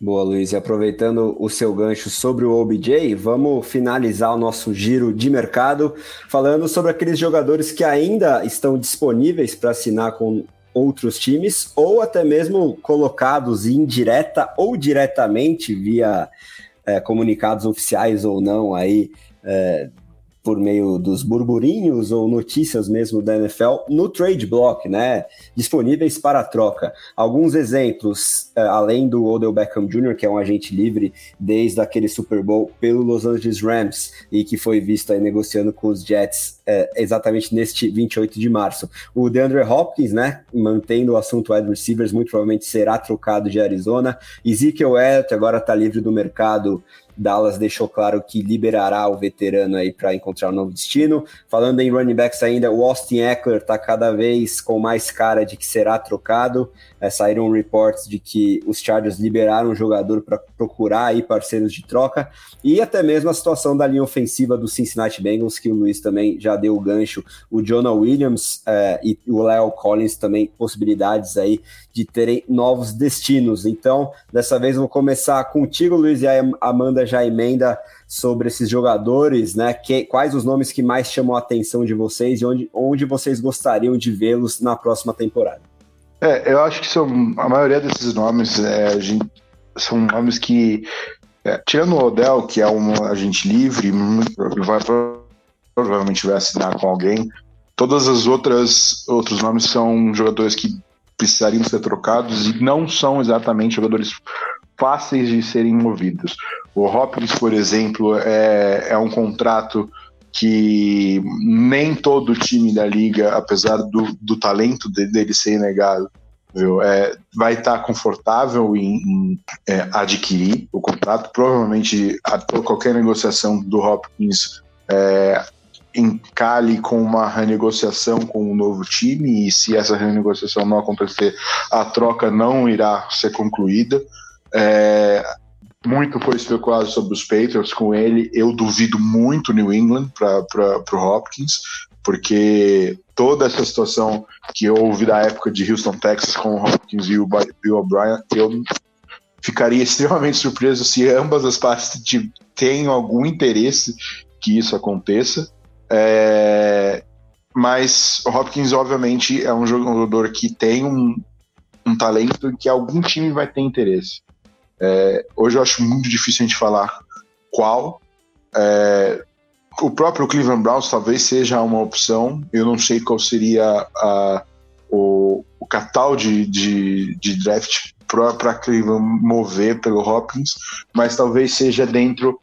Boa, Luiz. E aproveitando o seu gancho sobre o OBJ, vamos finalizar o nosso giro de mercado falando sobre aqueles jogadores que ainda estão disponíveis para assinar com outros times ou até mesmo colocados indireta ou diretamente via é, comunicados oficiais ou não aí é, por meio dos burburinhos ou notícias mesmo da NFL no trade block, né? Disponíveis para troca. Alguns exemplos, é, além do Odell Beckham Jr., que é um agente livre desde aquele Super Bowl pelo Los Angeles Rams e que foi visto aí negociando com os Jets é, exatamente neste 28 de março. O DeAndre Hopkins, né? Mantendo o assunto wide receivers, muito provavelmente será trocado de Arizona. Ezekiel Elliott agora está livre do mercado Dallas deixou claro que liberará o veterano aí para encontrar um novo destino. Falando em running backs ainda, o Austin Eckler está cada vez com mais cara de que será trocado. É, saíram reports de que os Chargers liberaram o jogador para procurar aí parceiros de troca e até mesmo a situação da linha ofensiva do Cincinnati Bengals, que o Luiz também já deu o gancho. O Jonah Williams é, e o Leo Collins também possibilidades aí de terem novos destinos. Então, dessa vez vou começar contigo, Luiz, e a Amanda já emenda sobre esses jogadores, né? Que, quais os nomes que mais chamam a atenção de vocês e onde, onde vocês gostariam de vê-los na próxima temporada? É, eu acho que são a maioria desses nomes é, gente, são nomes que, é, tirando o Odell, que é um agente livre, vai, provavelmente vai assinar com alguém. Todas as outras outros nomes são jogadores que precisariam ser trocados e não são exatamente jogadores fáceis de serem movidos. O Hopkins, por exemplo, é, é um contrato que nem todo time da liga, apesar do, do talento dele ser inegado, viu, é, vai estar confortável em, em é, adquirir o contrato. Provavelmente a, qualquer negociação do Hopkins é, encalhe com uma renegociação com um novo time e se essa renegociação não acontecer, a troca não irá ser concluída. É, muito foi especulado sobre os Patriots com ele. Eu duvido muito New England para o Hopkins, porque toda essa situação que houve da época de Houston, Texas, com o Hopkins e o Bill O'Brien, eu ficaria extremamente surpreso se ambas as partes tenham algum interesse que isso aconteça. É, mas o Hopkins, obviamente, é um jogador que tem um, um talento que algum time vai ter interesse. É, hoje eu acho muito difícil a gente falar qual. É, o próprio Cleveland Browns talvez seja uma opção. Eu não sei qual seria a, o, o catal de, de, de draft para Cleveland mover pelo Hopkins, mas talvez seja dentro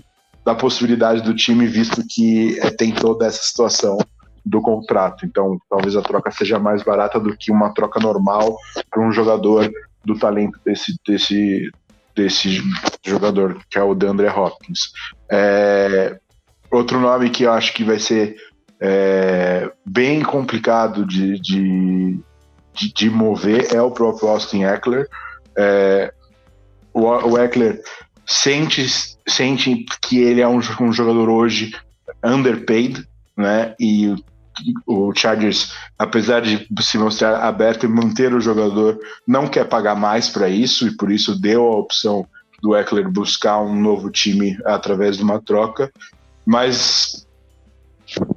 da possibilidade do time, visto que é, tem toda essa situação do contrato. Então, talvez a troca seja mais barata do que uma troca normal para um jogador do talento desse, desse, desse jogador, que é o DeAndre Hopkins. É, outro nome que eu acho que vai ser é, bem complicado de, de, de, de, mover é o próprio Austin Eckler. É, o, o Eckler sente, sente que ele é um, um jogador hoje underpaid, né? E o Chargers, apesar de se mostrar aberto e manter o jogador, não quer pagar mais para isso e por isso deu a opção do Eckler buscar um novo time através de uma troca, mas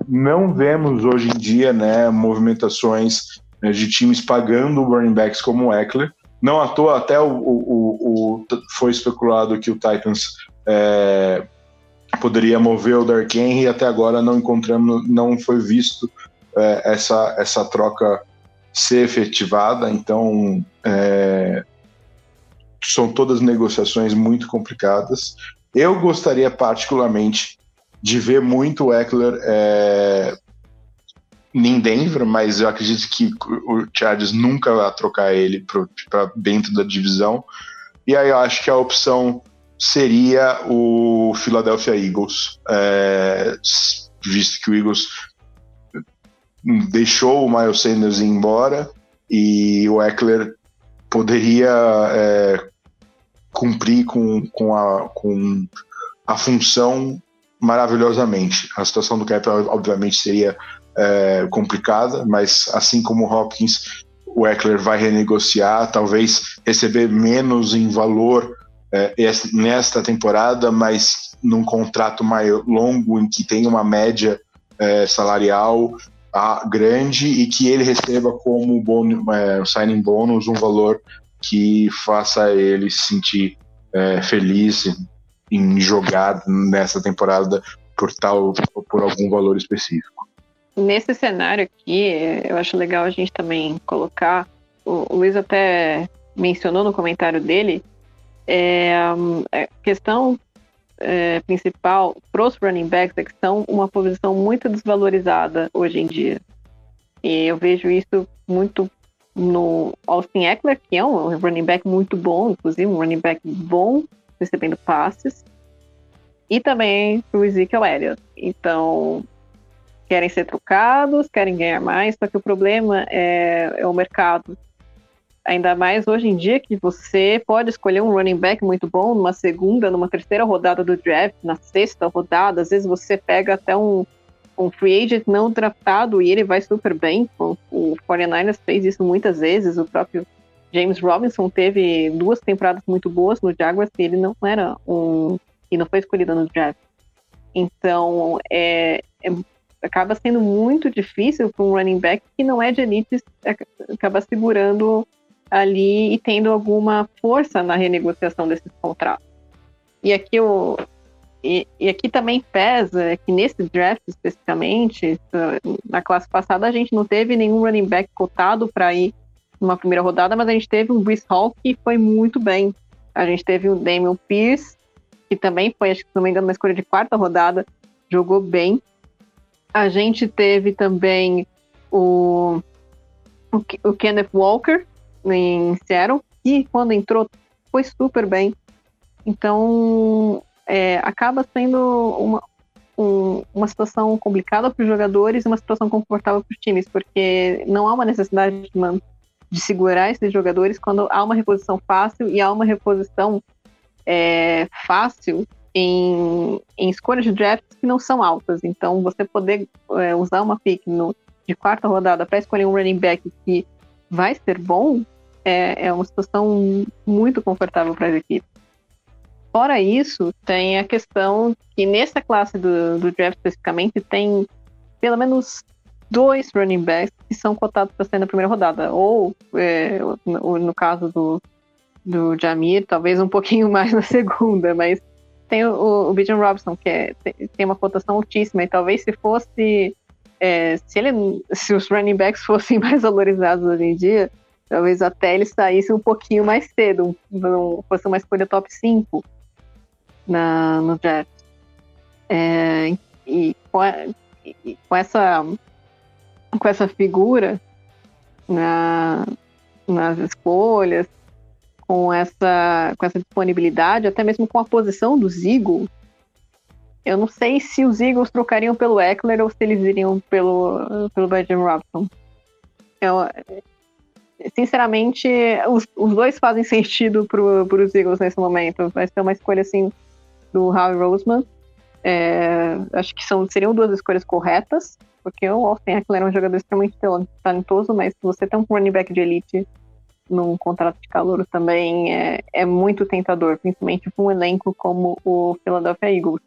não vemos hoje em dia, né, movimentações né, de times pagando running backs como o Eckler. Não à toa, até o, o, o, o foi especulado que o Titans é, poderia mover o Dark Henry até agora não encontramos, não foi visto é, essa, essa troca ser efetivada, então é, são todas negociações muito complicadas. Eu gostaria particularmente de ver muito o Eckler é, em Denver, mas eu acredito que o Chargers nunca vai trocar ele para dentro da divisão. E aí eu acho que a opção seria o Philadelphia Eagles, é, visto que o Eagles deixou o Miles Sanders ir embora e o Eckler poderia é, cumprir com, com, a, com a função maravilhosamente. A situação do cap, obviamente, seria é, complicada, mas assim como o Hopkins, o Eckler vai renegociar, talvez receber menos em valor é, nesta temporada, mas num contrato mais longo, em que tem uma média é, salarial a, grande e que ele receba como bônus, é, signing bônus um valor que faça ele se sentir é, feliz em jogar nessa temporada por tal por algum valor específico. Nesse cenário aqui, eu acho legal a gente também colocar. O, Luiz até mencionou no comentário dele é, a questão é, principal para os running backs é que são uma posição muito desvalorizada hoje em dia. E eu vejo isso muito no Austin Eckler, que é um running back muito bom, inclusive um running back bom recebendo passes, e também o Ezekiel Elliott. Então, querem ser trocados, querem ganhar mais, só que o problema é, é o mercado. Ainda mais hoje em dia que você pode escolher um running back muito bom numa segunda, numa terceira rodada do draft, na sexta rodada, às vezes você pega até um, um free agent não draftado e ele vai super bem. O, o 49ers fez isso muitas vezes, o próprio James Robinson teve duas temporadas muito boas no Jaguars e ele não era um. e não foi escolhido no draft. Então, é, é acaba sendo muito difícil para um running back que não é de elite acaba segurando ali e tendo alguma força na renegociação desses contratos. E aqui o e, e, aqui também pesa que nesse draft especificamente, na classe passada a gente não teve nenhum running back cotado para ir numa primeira rodada, mas a gente teve um Bruce Hall que foi muito bem. A gente teve o Damian Pierce, que também foi, acho que se não me engano, uma escolha de quarta rodada, jogou bem. A gente teve também o, o, o Kenneth Walker em Seattle, que quando entrou foi super bem. Então, é, acaba sendo uma, um, uma situação complicada para os jogadores e uma situação confortável para os times, porque não há uma necessidade de, de, segurar esses jogadores quando há uma reposição fácil e há uma reposição é, fácil em, em escolhas de drafts que não são altas. Então, você poder é, usar uma pick no, de quarta rodada para escolher um running back que vai ser bom é, é uma situação muito confortável para as equipes. Fora isso, tem a questão que nessa classe do, do draft especificamente tem pelo menos dois running backs que são cotados para ser na primeira rodada. Ou, é, no, no, caso do, do Jamir, talvez um pouquinho mais na segunda, mas tem o, o Bijan Robson, que é, tem uma cotação altíssima, e talvez se fosse. É, se, ele, se os running backs fossem mais valorizados hoje em dia, talvez até ele saísse um pouquinho mais cedo, um, fosse uma escolha top 5 na, no draft. É, e, com a, e, com, essa, com essa figura na, nas escolhas, com essa, com essa disponibilidade, até mesmo com a posição dos Eagles, eu não sei se os Eagles trocariam pelo Eckler ou se eles iriam pelo, pelo Benjamin Robson. Eu, sinceramente, os, os dois fazem sentido para os Eagles nesse momento. Vai ser uma escolha assim do Howie Roseman. É, acho que são, seriam duas escolhas corretas, porque o Austin Eckler é um jogador extremamente talentoso, mas se você tem um running back de elite num contrato de calor também é, é muito tentador, principalmente com um elenco como o Philadelphia Eagles.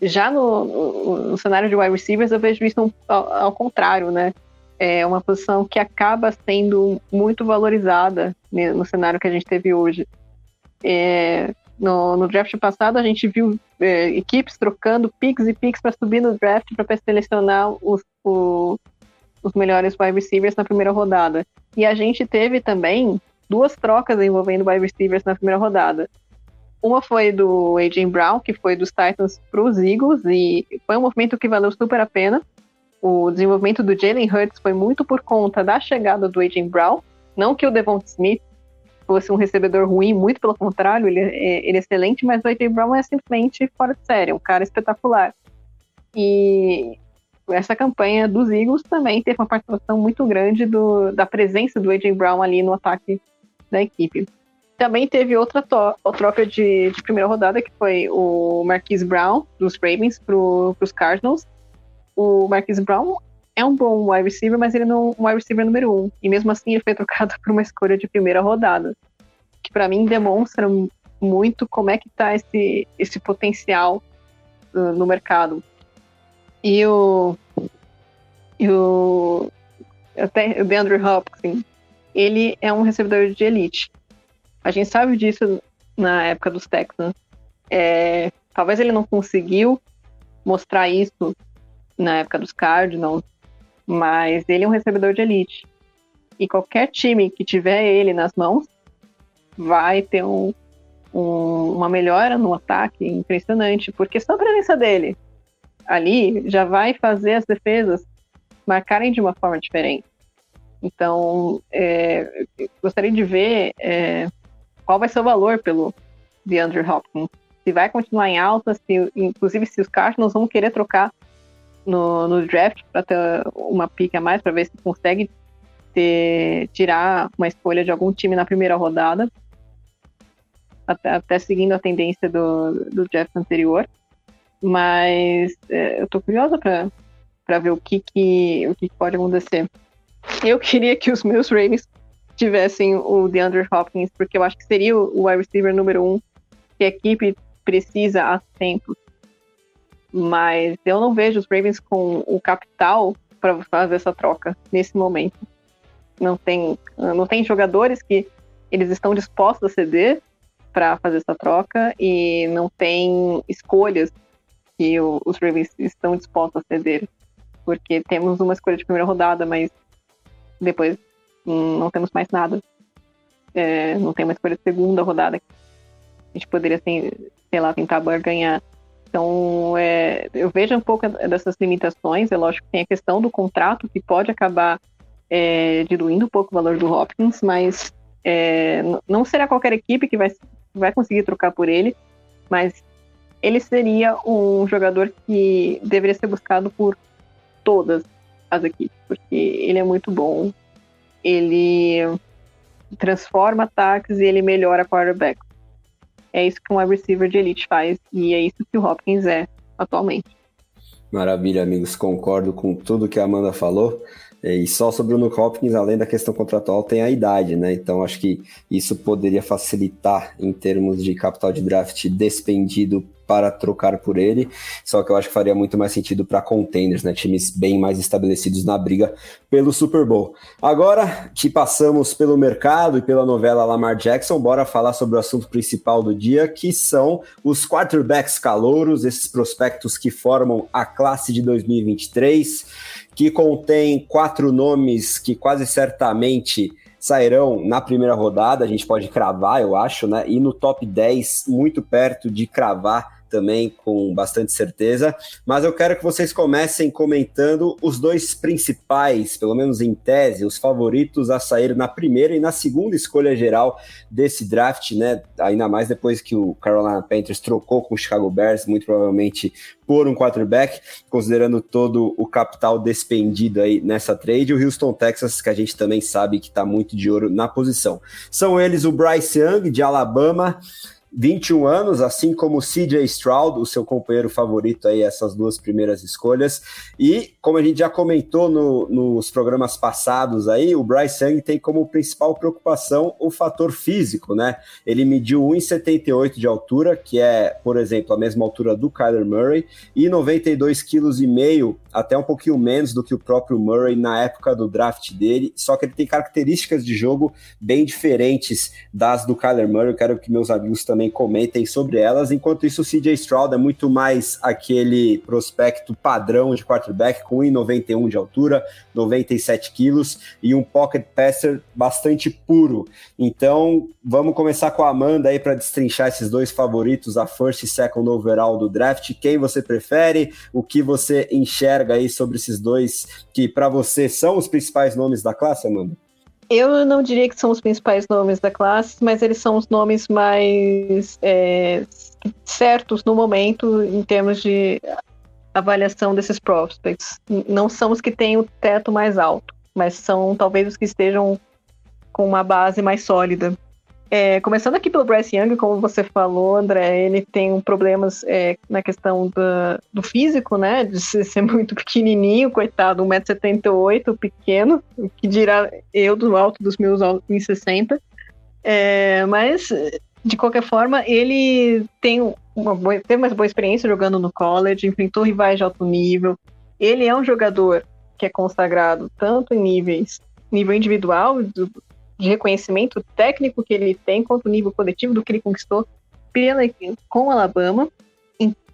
Já no, no, no cenário de wide receivers, eu vejo isso um, ao, ao, contrário, né? É uma posição que acaba sendo muito valorizada no cenário que a gente teve hoje. É, No, no draft passado, a gente viu é, equipes trocando picks e picks para subir no draft para selecionar os, o, os melhores wide receivers na primeira rodada. E a gente teve também duas trocas envolvendo wide receivers na primeira rodada. Uma foi do A.J. Brown, que foi dos Titans para os Eagles, e foi um movimento que valeu super a pena. O desenvolvimento do Jalen Hurts foi muito por conta da chegada do A.J. Brown, não que o Devonta Smith fosse um recebedor ruim, muito pelo contrário, ele, é, ele é excelente, mas o A.J. Brown é simplesmente fora de série, um cara espetacular. E essa campanha dos Eagles também teve uma participação muito grande do, da presença do A.J. Brown ali no ataque da equipe. Também teve outra troca de, de, primeira rodada, que foi o Marquise Brown, dos Ravens, para os Cardinals. O Marquise Brown é um bom wide receiver, mas ele não é um wide receiver número um. E mesmo assim ele foi trocado por uma escolha de primeira rodada. Que para mim demonstra muito como é que está esse, esse potencial uh, no mercado. E o, e o, até o DeAndre Hopkins, ele é um recebedor de elite. A gente sabe disso na época dos Texans. É, talvez ele não conseguiu mostrar isso na época dos Cardinals, mas ele é um recebedor de elite. E qualquer time que tiver ele nas mãos vai ter um, um, uma melhora no ataque impressionante, porque só a presença dele ali já vai fazer as defesas marcarem de uma forma diferente. Então, é, gostaria de ver é, qual vai ser o valor pelo DeAndre Hopkins. Se vai continuar em alta, se, inclusive se os Cardinals vão querer trocar no, no draft para ter uma pique a mais, para ver se consegue ter, tirar uma escolha de algum time na primeira rodada, até, até seguindo a tendência do, do draft anterior. Mas é, eu estou curiosa para ver o que, que, o que pode acontecer. Eu queria que os meus Ravens tivessem o DeAndre Hopkins, porque eu acho que seria o wide receiver número um que a equipe precisa há tempo. Mas eu não vejo os Ravens com o capital para fazer essa troca nesse momento. Não tem, não tem jogadores que eles estão dispostos a ceder para fazer essa troca e não tem escolhas que o, os Ravens estão dispostos a ceder. Porque temos uma escolha de primeira rodada, mas depois não temos mais nada. É, não tem uma escolha de segunda rodada. A gente poderia, assim, sei lá, tentar ganhar. Então, é, eu vejo um pouco dessas limitações. É lógico que tem a questão do contrato, que pode acabar é, diluindo um pouco o valor do Hopkins, mas é, não será qualquer equipe que vai, vai conseguir trocar por ele, mas ele seria um jogador que deveria ser buscado por todas as equipes, porque ele é muito bom, ele transforma ataques e ele melhora quarterback. É isso que um wide receiver de elite faz e é isso que o Hopkins é atualmente. Maravilha, amigos. Concordo com tudo que a Amanda falou. E só sobre o Nuke Hopkins, além da questão contratual, tem a idade, né? Então acho que isso poderia facilitar em termos de capital de draft despendido para trocar por ele, só que eu acho que faria muito mais sentido para contenders, né? Times bem mais estabelecidos na briga pelo Super Bowl. Agora que passamos pelo mercado e pela novela Lamar Jackson, bora falar sobre o assunto principal do dia, que são os quarterbacks calouros, esses prospectos que formam a classe de 2023, que contém quatro nomes que quase certamente sairão na primeira rodada, a gente pode cravar, eu acho, né? E no top 10, muito perto de cravar também com bastante certeza, mas eu quero que vocês comecem comentando os dois principais, pelo menos em tese, os favoritos a sair na primeira e na segunda escolha geral desse draft, né? Ainda mais depois que o Carolina Panthers trocou com o Chicago Bears, muito provavelmente por um quarterback, considerando todo o capital despendido aí nessa trade, o Houston Texas, que a gente também sabe que está muito de ouro na posição. São eles o Bryce Young, de Alabama, 21 anos, assim como CJ Stroud, o seu companheiro favorito aí, essas duas primeiras escolhas. E, como a gente já comentou no, nos programas passados aí, o Bryce Young tem como principal preocupação o fator físico, né? Ele mediu 1,78 de altura, que é, por exemplo, a mesma altura do Kyler Murray, e 92 quilos e meio, até um pouquinho menos do que o próprio Murray na época do draft dele, só que ele tem características de jogo bem diferentes das do Kyler Murray. Eu quero que meus amigos também também comentem sobre elas. Enquanto isso, o CJ Stroud é muito mais aquele prospecto padrão de quarterback com 1,91 de altura, 97 quilos e um pocket passer bastante puro. Então, vamos começar com a Amanda aí para destrinchar esses dois favoritos, a first e second overall do draft. Quem você prefere? O que você enxerga aí sobre esses dois que para você são os principais nomes da classe, Amanda? Eu não diria que são os principais nomes da classe, mas eles são os nomes mais é, certos no momento em termos de avaliação desses prospects. Não são os que têm o teto mais alto, mas são talvez os que estejam com uma base mais sólida. É, começando aqui pelo Bryce Young, como você falou, André, ele tem problemas é, na questão do, do, físico, né? De ser muito pequenininho, coitado, 1,78m, pequeno, que dirá eu do alto dos meus 1,60m. É, mas, de qualquer forma, ele tem uma boa, teve uma boa experiência jogando no college, enfrentou rivais de alto nível. Ele é um jogador que é consagrado tanto em níveis nível individual, do, de reconhecimento técnico que ele tem, quanto o nível coletivo do que ele conquistou pela, com Alabama.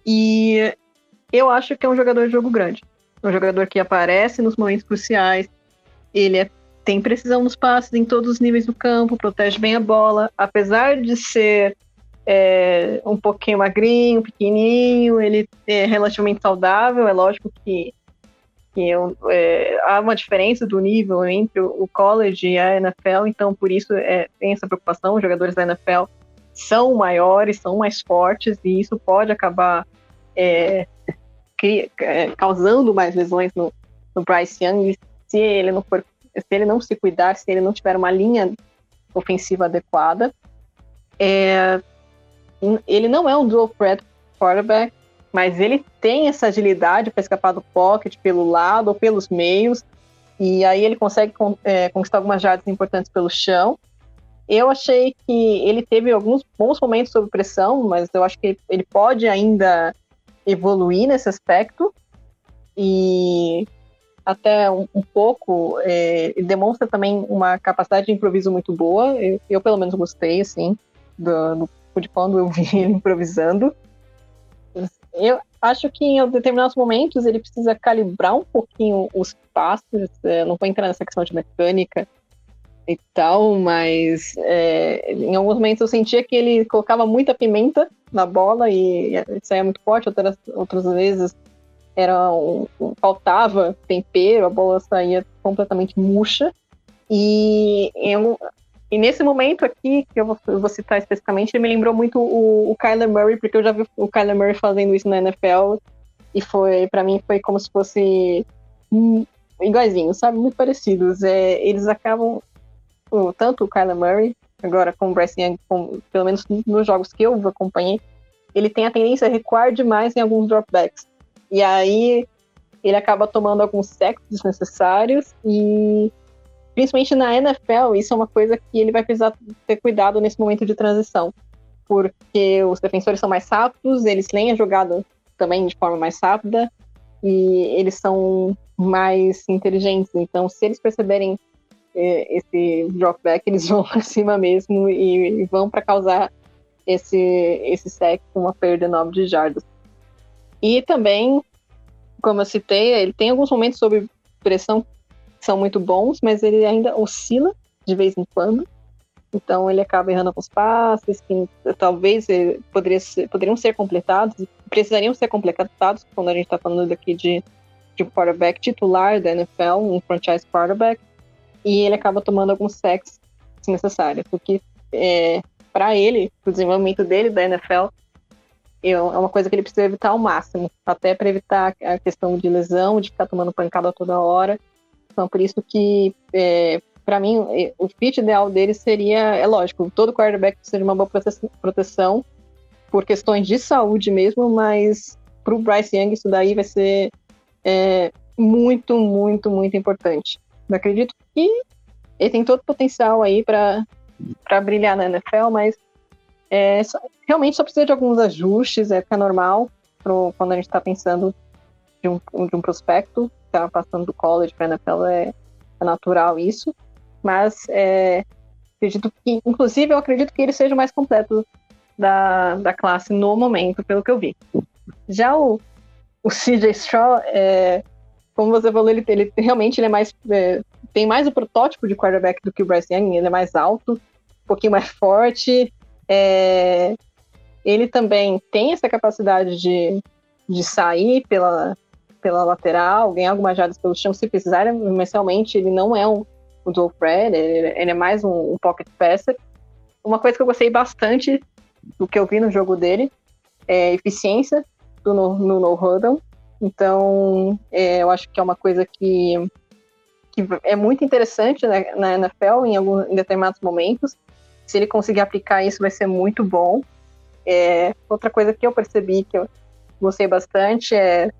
E eu acho que é um jogador de jogo grande. Um jogador que aparece nos momentos cruciais. Ele é, tem precisão nos passes em todos os níveis do campo, protege bem a bola. Apesar de ser é, um pouquinho magrinho, pequenininho, ele é relativamente saudável. É lógico que que eu, é, há uma diferença do nível entre o college e a NFL, então por isso é, tem essa preocupação. Os jogadores da NFL são maiores, são mais fortes, e isso pode acabar é, é, causando mais lesões no, no Bryce Young se ele não for, se ele não se cuidar, se ele não tiver uma linha ofensiva adequada. É, ele não é um dual threat quarterback, mas ele tem essa agilidade para escapar do pocket pelo lado ou pelos meios, e aí ele consegue é, conquistar algumas jardas importantes pelo chão. Eu achei que ele teve alguns bons momentos sob pressão, mas eu acho que ele pode ainda evoluir nesse aspecto e até um, um pouco é, demonstra também uma capacidade de improviso muito boa. Eu, eu pelo menos gostei assim do, do, de quando eu vi ele improvisando. Eu acho que em determinados momentos ele precisa calibrar um pouquinho os passos. É, não vou entrar nessa questão de mecânica e tal, mas é, em alguns momentos eu sentia que ele colocava muita pimenta na bola e saía muito forte, outras, outras vezes era um, um, faltava tempero, a bola saía completamente murcha. E em, e nesse momento aqui, que eu vou, vou citar especificamente, me lembrou muito o, o, Kyler Murray, porque eu já vi o Kyler Murray fazendo isso na NFL, e foi, para mim, foi como se fosse hum, iguaizinho, sabe? Muito parecidos. É, eles acabam, tanto o Kyler Murray, agora com o Bryce Young, com, pelo menos nos jogos que eu acompanhei, ele tem a tendência a recuar demais em alguns dropbacks. E aí ele acaba tomando alguns sacks desnecessários e principalmente na NFL, isso é uma coisa que ele vai precisar ter cuidado nesse momento de transição, porque os defensores são mais rápidos, eles leem a jogada também de forma mais rápida e eles são mais inteligentes. Então, se eles perceberem eh, esse dropback, eles vão para cima mesmo e, e vão para causar esse esse sec com uma perda enorme de jardas. E também, como eu citei, ele tem alguns momentos sob pressão são muito bons, mas ele ainda oscila de vez em quando. Então ele acaba errando alguns passes que talvez eh, poderia ser, poderiam ser completados, precisariam ser completados quando a gente está falando aqui de, de um quarterback titular da NFL, um franchise quarterback, e ele acaba tomando alguns sacks desnecessários, porque é, para ele, o desenvolvimento dele da NFL, é uma coisa que ele precisa evitar ao máximo, até para evitar a questão de lesão, de ficar tomando pancada toda hora então, por isso que, é, para mim, o fit ideal dele seria, é lógico, todo quarterback precisa de uma boa proteção por questões de saúde mesmo, mas para o Bryce Young isso daí vai ser é, muito, muito, muito importante. Acredito que ele tem todo o potencial aí para brilhar na NFL, mas é, só, realmente só precisa de alguns ajustes, é, é normal pro, quando a gente está pensando de um, de um prospecto tá passando do college para NFL é, é, natural isso, mas é, acredito que, inclusive, eu acredito que ele seja o mais completo da, da classe no momento, pelo que eu vi. Já o, o CJ Straw, é, como você falou, ele, ele realmente ele é mais. É, tem mais o protótipo de quarterback do que o Bryce Young, ele é mais alto, um pouquinho mais forte. É, ele também tem essa capacidade de, de sair pela, pela lateral, ganhar algumas jardas pelo chão se precisar, mas realmente ele não é um, um dual threat, ele, ele, é mais um, um pocket passer. Uma coisa que eu gostei bastante do que eu vi no jogo dele é eficiência do, no, no no-huddle. Então, é, eu acho que é uma coisa que, que é muito interessante né, na NFL em, algum, em determinados momentos. Se ele conseguir aplicar isso, vai ser muito bom. É, outra coisa que eu percebi que eu gostei bastante é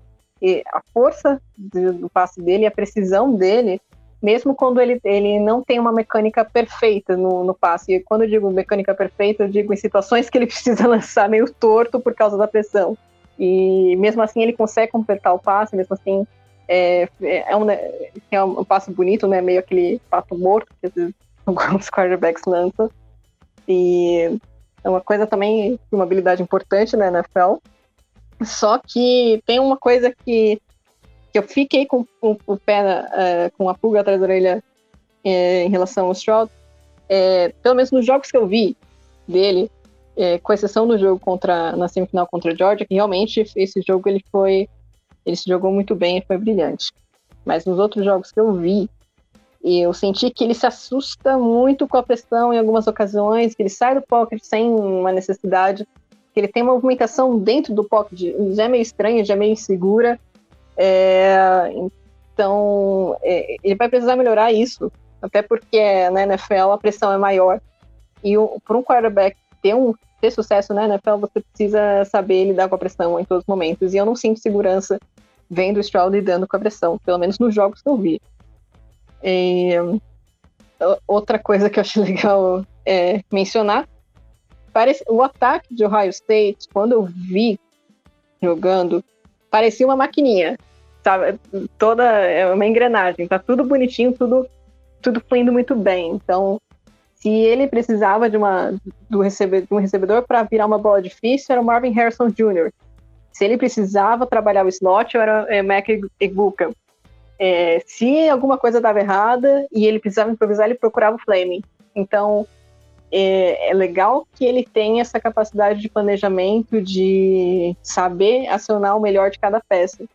a força do, do passe dele, a precisão dele, mesmo quando ele, ele não tem uma mecânica perfeita no, no passe. E quando eu digo mecânica perfeita, eu digo em situações que ele precisa lançar meio torto por causa da pressão. E mesmo assim ele consegue completar o passe, mesmo assim é, é, um, é um passe bonito, né? Meio aquele passo morto que alguns quarterbacks lançam. E é uma coisa também, uma habilidade importante na né, NFL. Só que tem uma coisa que, que eu fiquei com, com o pé, uh, com a pulga atrás da orelha uh, em relação ao Stroud. Uh, pelo menos nos jogos que eu vi dele, com exceção do jogo contra na semifinal contra a Georgia, que realmente esse jogo ele foi ele se jogou muito bem foi brilhante. Mas nos outros jogos que eu vi, eu senti que ele se assusta muito com a pressão em algumas ocasiões, que ele sai do pocket sem uma necessidade, ele tem uma movimentação dentro do pocket, já é meio estranha, já é meio insegura. É, então, é, ele vai precisar melhorar isso, até porque na NFL a pressão é maior. E por um quarterback ter, um, ter sucesso na NFL, você precisa saber lidar com a pressão em todos os momentos. E eu não sinto segurança vendo o Stroud lidando com a pressão, pelo menos nos jogos que eu vi. E, outra coisa que eu acho legal é mencionar, parece, o ataque de Ohio State, quando eu vi jogando, parecia uma maquininha, sabe? Toda é uma engrenagem, tá tudo bonitinho, tudo tudo fluindo muito bem. Então, se ele precisava de uma do recebedor, de um recebedor para virar uma bola difícil, era o Marvin Harrison Jr. Se ele precisava trabalhar o slot, era é, Mac Eguka. É, se alguma coisa dava errada e ele precisava improvisar, ele procurava o Fleming. Então, é, é, legal que ele tenha essa capacidade de planejamento, de saber acionar o melhor de cada peça.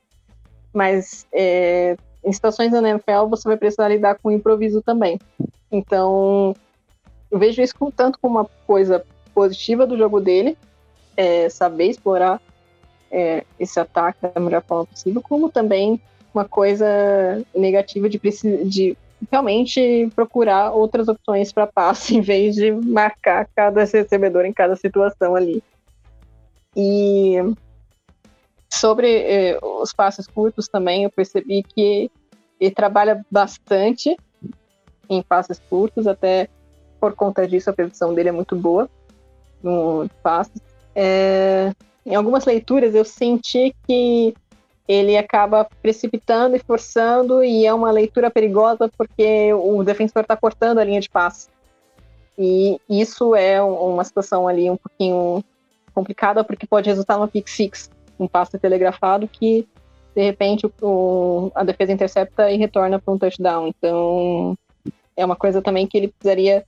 Mas é, em situações da NFL, você vai precisar lidar com o improviso também. Então, eu vejo isso tanto como uma coisa positiva do jogo dele, é, saber explorar é, esse ataque da melhor forma possível, como também uma coisa negativa de, de realmente procurar outras opções para passe em vez de marcar cada recebedor em cada situação ali. E sobre eh, os passes curtos também, eu percebi que ele trabalha bastante em passes curtos, até por conta disso a previsão dele é muito boa no passes. É, em algumas leituras eu senti que ele acaba precipitando e forçando, e é uma leitura perigosa porque o defensor está cortando a linha de passe. E isso é uma situação ali um pouquinho complicada, porque pode resultar no pick six, um passe telegrafado que, de repente, o, a defesa intercepta e retorna para um touchdown. Então, é uma coisa também que ele precisaria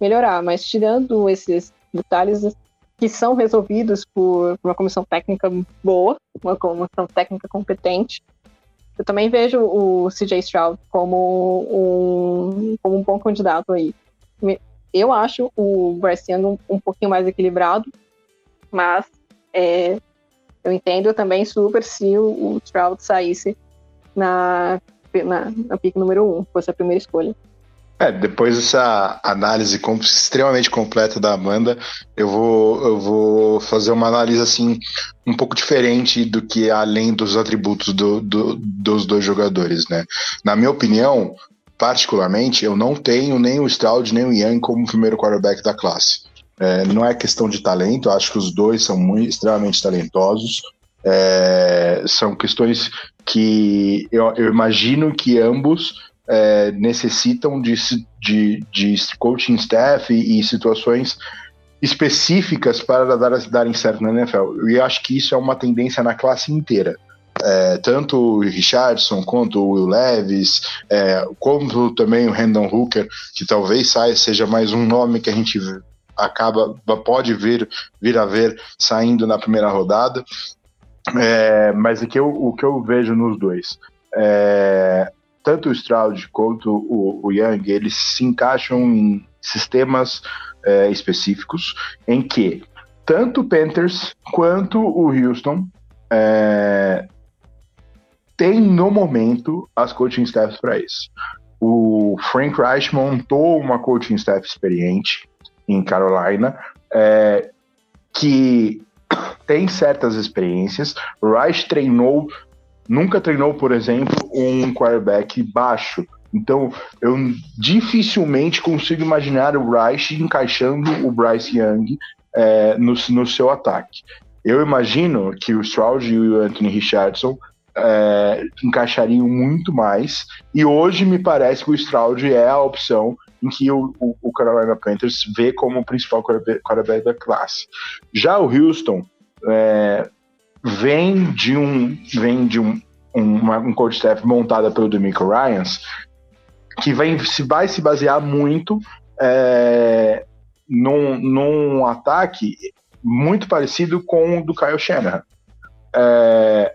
melhorar. Mas, tirando esses detalhes, que são resolvidos por uma comissão técnica boa, uma comissão técnica competente. Eu também vejo o CJ Stroud como um, como um bom candidato aí. Eu acho o Bryce Young um, um pouquinho mais equilibrado, mas é, eu entendo também super se o, o Stroud saísse na, na, na pick número 1, um, fosse a primeira escolha. É, depois dessa análise extremamente completa da Amanda, eu vou, eu vou fazer uma análise assim um pouco diferente do que além dos atributos do, do, dos dois jogadores, né? Na minha opinião, particularmente, eu não tenho nem o Stroud nem o Young como primeiro quarterback da classe. É, não é questão de talento, acho que os dois são muito, extremamente talentosos. É, são questões que eu, eu imagino que ambos é, necessitam de, de, de coaching staff e, e situações específicas para dar, darem certo na NFL. E acho que isso é uma tendência na classe inteira. É, tanto o Richardson quanto o Will Levis, é, como também o Randall Hooker, que talvez saia, seja mais um nome que a gente acaba pode vir, vir a ver saindo na primeira rodada. É, mas o que, eu, o que eu vejo nos dois, é, tanto o Stroud quanto o, o Young, eles se encaixam em sistemas é, específicos em que tanto o Panthers quanto o Houston é, tem no momento as coaching staffs para isso. O Frank Reich montou uma coaching staff experiente em Carolina é, que tem certas experiências. O Reich treinou, nunca treinou, por exemplo, um quarterback baixo. Então, eu dificilmente consigo imaginar o Reich encaixando o Bryce Young é, no, no seu ataque. Eu imagino que o Stroud e o Anthony Richardson é, encaixariam muito mais. E hoje me parece que o Stroud é a opção em que o, o, o Carolina Panthers vê como o principal quarterback da classe. Já o Houston é, vem de um vem de um, uma, um coach staff montada pelo Demico Ryans que vem, se vai se basear muito é, num, num ataque muito parecido com o do Kyle Shanahan. É,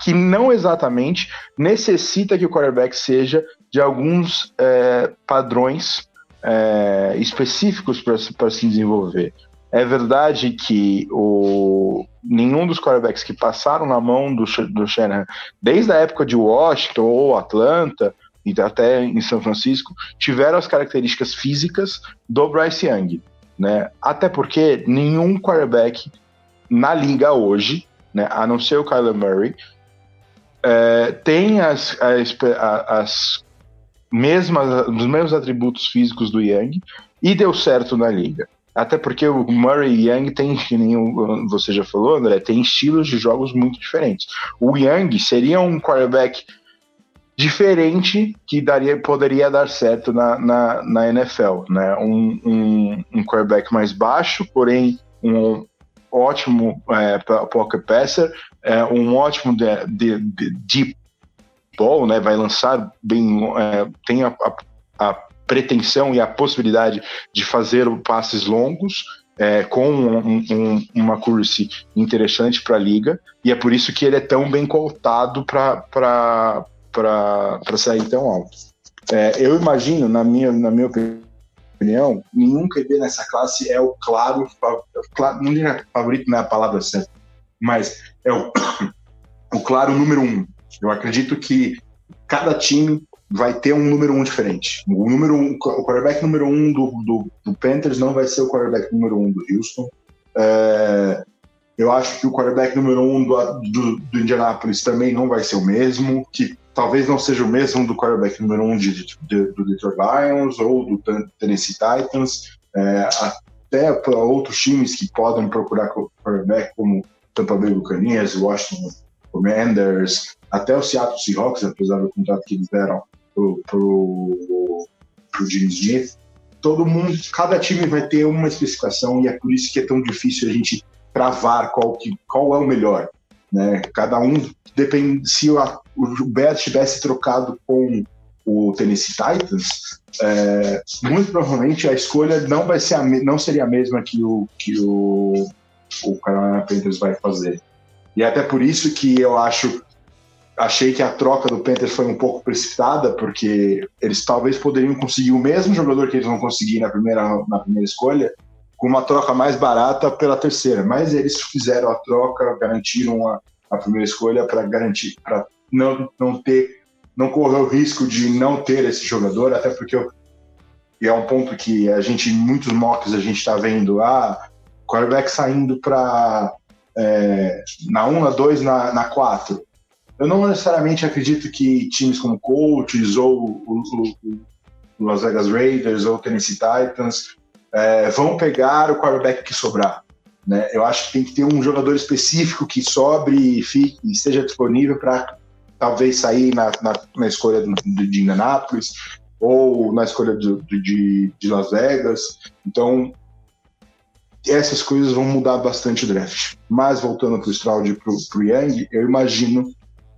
que não exatamente necessita que o quarterback seja de alguns é, padrões é, específicos para se desenvolver. É verdade que o, nenhum dos quarterbacks que passaram na mão do, do Shanahan, desde a época de Washington ou Atlanta, e até em São Francisco, tiveram as características físicas do Bryce Young. Né? Até porque nenhum quarterback na liga hoje, né, a não ser o Kyler Murray, é, tem as, as, as mesmas, os mesmos atributos físicos do Young e deu certo na liga. Até porque o Murray e Young tem, que nem você já falou, André, tem estilos de jogos muito diferentes. O Young seria um quarterback diferente que daria, poderia dar certo na, na, na NFL, né? Um, um, um quarterback mais baixo, porém um ótimo é, pocket passer, é, um ótimo de, de, de deep ball, né? Vai lançar bem, é, tem a, a, a, pretensão e a possibilidade de fazer passes longos. É, com um, um, uma curse interessante para a liga, e é por isso que ele é tão bem cotado para sair tão alto. É, eu imagino, na minha, na minha opinião, nenhum QB nessa classe é o claro, claro não diria favorito não é a palavra certa, mas é o, o claro número um. Eu acredito que cada time vai ter um número um diferente. O número um, o quarterback número um do, do, do Panthers não vai ser o quarterback número um do Houston. É, eu acho que o quarterback número um do, do, do Indianapolis também não vai ser o mesmo, que talvez não seja o mesmo do quarterback número um de, de, de, do Detroit Lions ou do Tennessee Titans, é, até para outros times que podem procurar quarterback, como Tampa Bay Buccaneers, Washington Commanders, até o Seattle Seahawks, apesar do contrato que eles deram pro, pro, pro Smith. Todo mundo, cada time vai ter uma especificação e é por isso que é tão difícil a gente cravar qual, que, qual é o melhor. Né? Cada um depende. Se o, o Bears tivesse trocado com o Tennessee Titans, é, muito provavelmente a escolha não vai ser a, não seria a mesma que o que o, o Carolina Panthers vai fazer. E é até por isso que eu acho achei que a troca do Panthers foi um pouco precipitada, porque eles talvez poderiam conseguir o mesmo jogador que eles vão conseguir na primeira, na primeira escolha, com uma troca mais barata pela terceira. Mas eles fizeram a troca, garantiram a, a primeira escolha para garantir, para não, não ter, não correr o risco de não ter esse jogador, até porque eu, é um ponto que a gente, muitos mocks, a gente está vendo, ah, quarterback saindo para é, na 1, na 2, na, na 4. Eu não necessariamente acredito que times como Colts ou o, Las Vegas Raiders ou Tennessee Titans é, vão pegar o quarterback que sobrar. Né? Eu acho que tem que ter um jogador específico que sobre e, fique, esteja disponível para talvez sair na, na, na escolha de, de Indianápolis ou na escolha de, de, de Las Vegas. Então, essas coisas vão mudar bastante o draft. Mas voltando para o Stroud e para o Young, eu imagino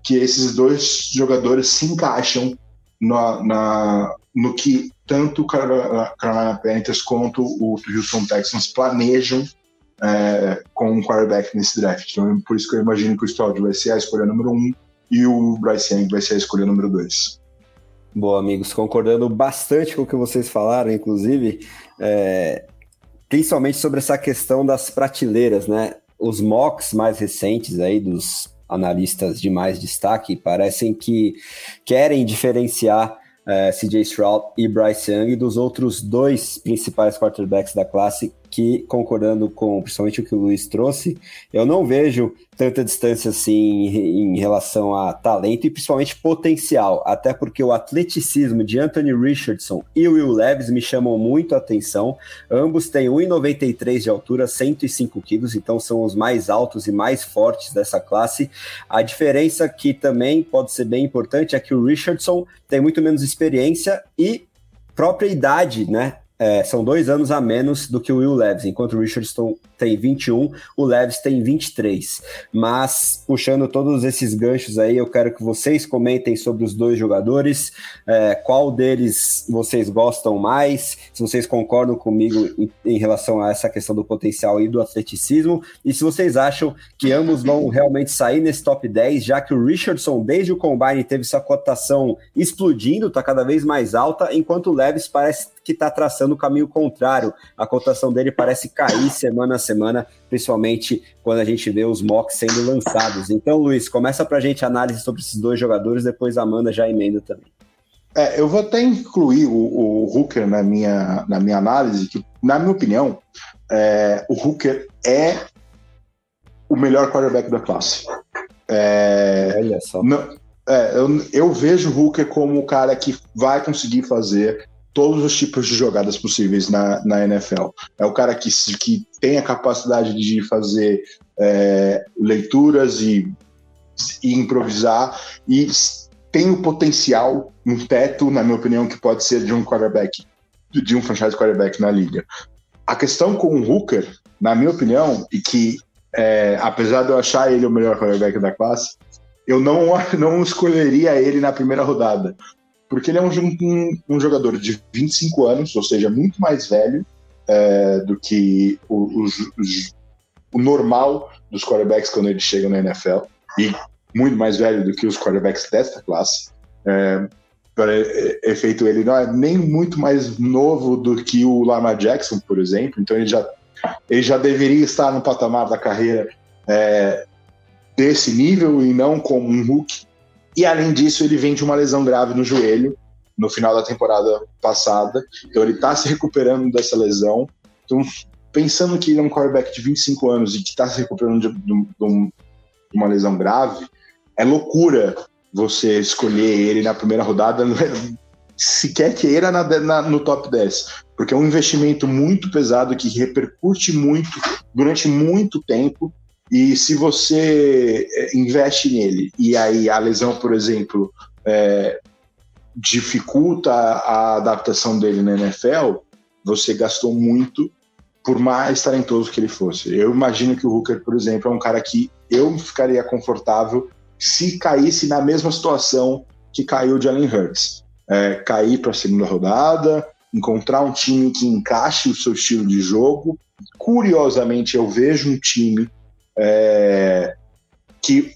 que esses dois jogadores se encaixam na, na, no que tanto o Carolina Panthers quanto o Houston Texans planejam é, com um quarterback nesse draft. Então, por isso que eu imagino que o Stroud vai ser a escolha número um e o Bryce Young vai ser a escolha número dois. Boa, amigos, concordando bastante com o que vocês falaram, inclusive, é, principalmente sobre essa questão das prateleiras, né? Os mocks mais recentes aí dos analistas de mais destaque parecem que querem diferenciar é, CJ Stroud e Bryce Young dos outros dois principais quarterbacks da classe que, concordando com principalmente o que o Luiz trouxe, eu não vejo tanta distância assim em relação a talento e principalmente potencial, até porque o atleticismo de Anthony Richardson e Will Levis me chamam muito a atenção. Ambos têm 1,93 de altura, 105 quilos, então são os mais altos e mais fortes dessa classe. A diferença que também pode ser bem importante é que o Richardson tem muito menos experiência e própria idade, né? É, são dois anos a menos do que o Will Levis, enquanto o Richardson tem 21, o Levis tem 23. Mas, puxando todos esses ganchos aí, eu quero que vocês comentem sobre os dois jogadores, é, qual deles vocês gostam mais, se vocês concordam comigo em, em, relação a essa questão do potencial e do atleticismo, e se vocês acham que ambos vão realmente sair nesse top 10, já que o Richardson, desde o Combine, teve sua cotação explodindo, está cada vez mais alta, enquanto o Levis parece que está traçando o caminho contrário. A cotação dele parece cair semana a semana, principalmente quando a gente vê os mocks sendo lançados. Então, Luiz, começa para a gente a análise sobre esses dois jogadores, depois a Amanda já emenda também. É, eu vou até incluir o, o Hooker na minha, na minha análise, que, na minha opinião, é, o Hooker é o melhor quarterback da classe. É, Olha só. Não, é, eu, eu, vejo o Hooker como o cara que vai conseguir fazer todos os tipos de jogadas possíveis na, na NFL. É o cara que, que tem a capacidade de fazer é, leituras e, e, improvisar e tem o potencial, um teto, na minha opinião, que pode ser de um quarterback, de um franchise quarterback na liga. A questão com o Hooker, na minha opinião, e que é, apesar de eu achar ele o melhor quarterback da classe, eu não, não escolheria ele na primeira rodada porque ele é um, um, um jogador de 25 anos, ou seja, muito mais velho é, do que o, o, o, normal dos quarterbacks quando eles chegam na NFL, e muito mais velho do que os quarterbacks desta classe. É, para efeito, ele não é nem muito mais novo do que o Lamar Jackson, por exemplo, então ele já, ele já deveria estar no patamar da carreira é, desse nível e não como um rookie. E além disso, ele vem de uma lesão grave no joelho no final da temporada passada. Então ele está se recuperando dessa lesão. Então, pensando que ele é um quarterback de 25 anos e que está se recuperando de, de, de, uma lesão grave, é loucura você escolher ele na primeira rodada, sequer queira na, na, no top 10, porque é um investimento muito pesado que repercute muito durante muito tempo e se você é, investe nele e aí a lesão, por exemplo, é, dificulta a adaptação dele na NFL, você gastou muito por mais talentoso que ele fosse. Eu imagino que o Hooker, por exemplo, é um cara que eu ficaria confortável se caísse na mesma situação que caiu o Jalen Hurts. É, cair para a segunda rodada, encontrar um time que encaixe o seu estilo de jogo. Curiosamente, eu vejo um time é, que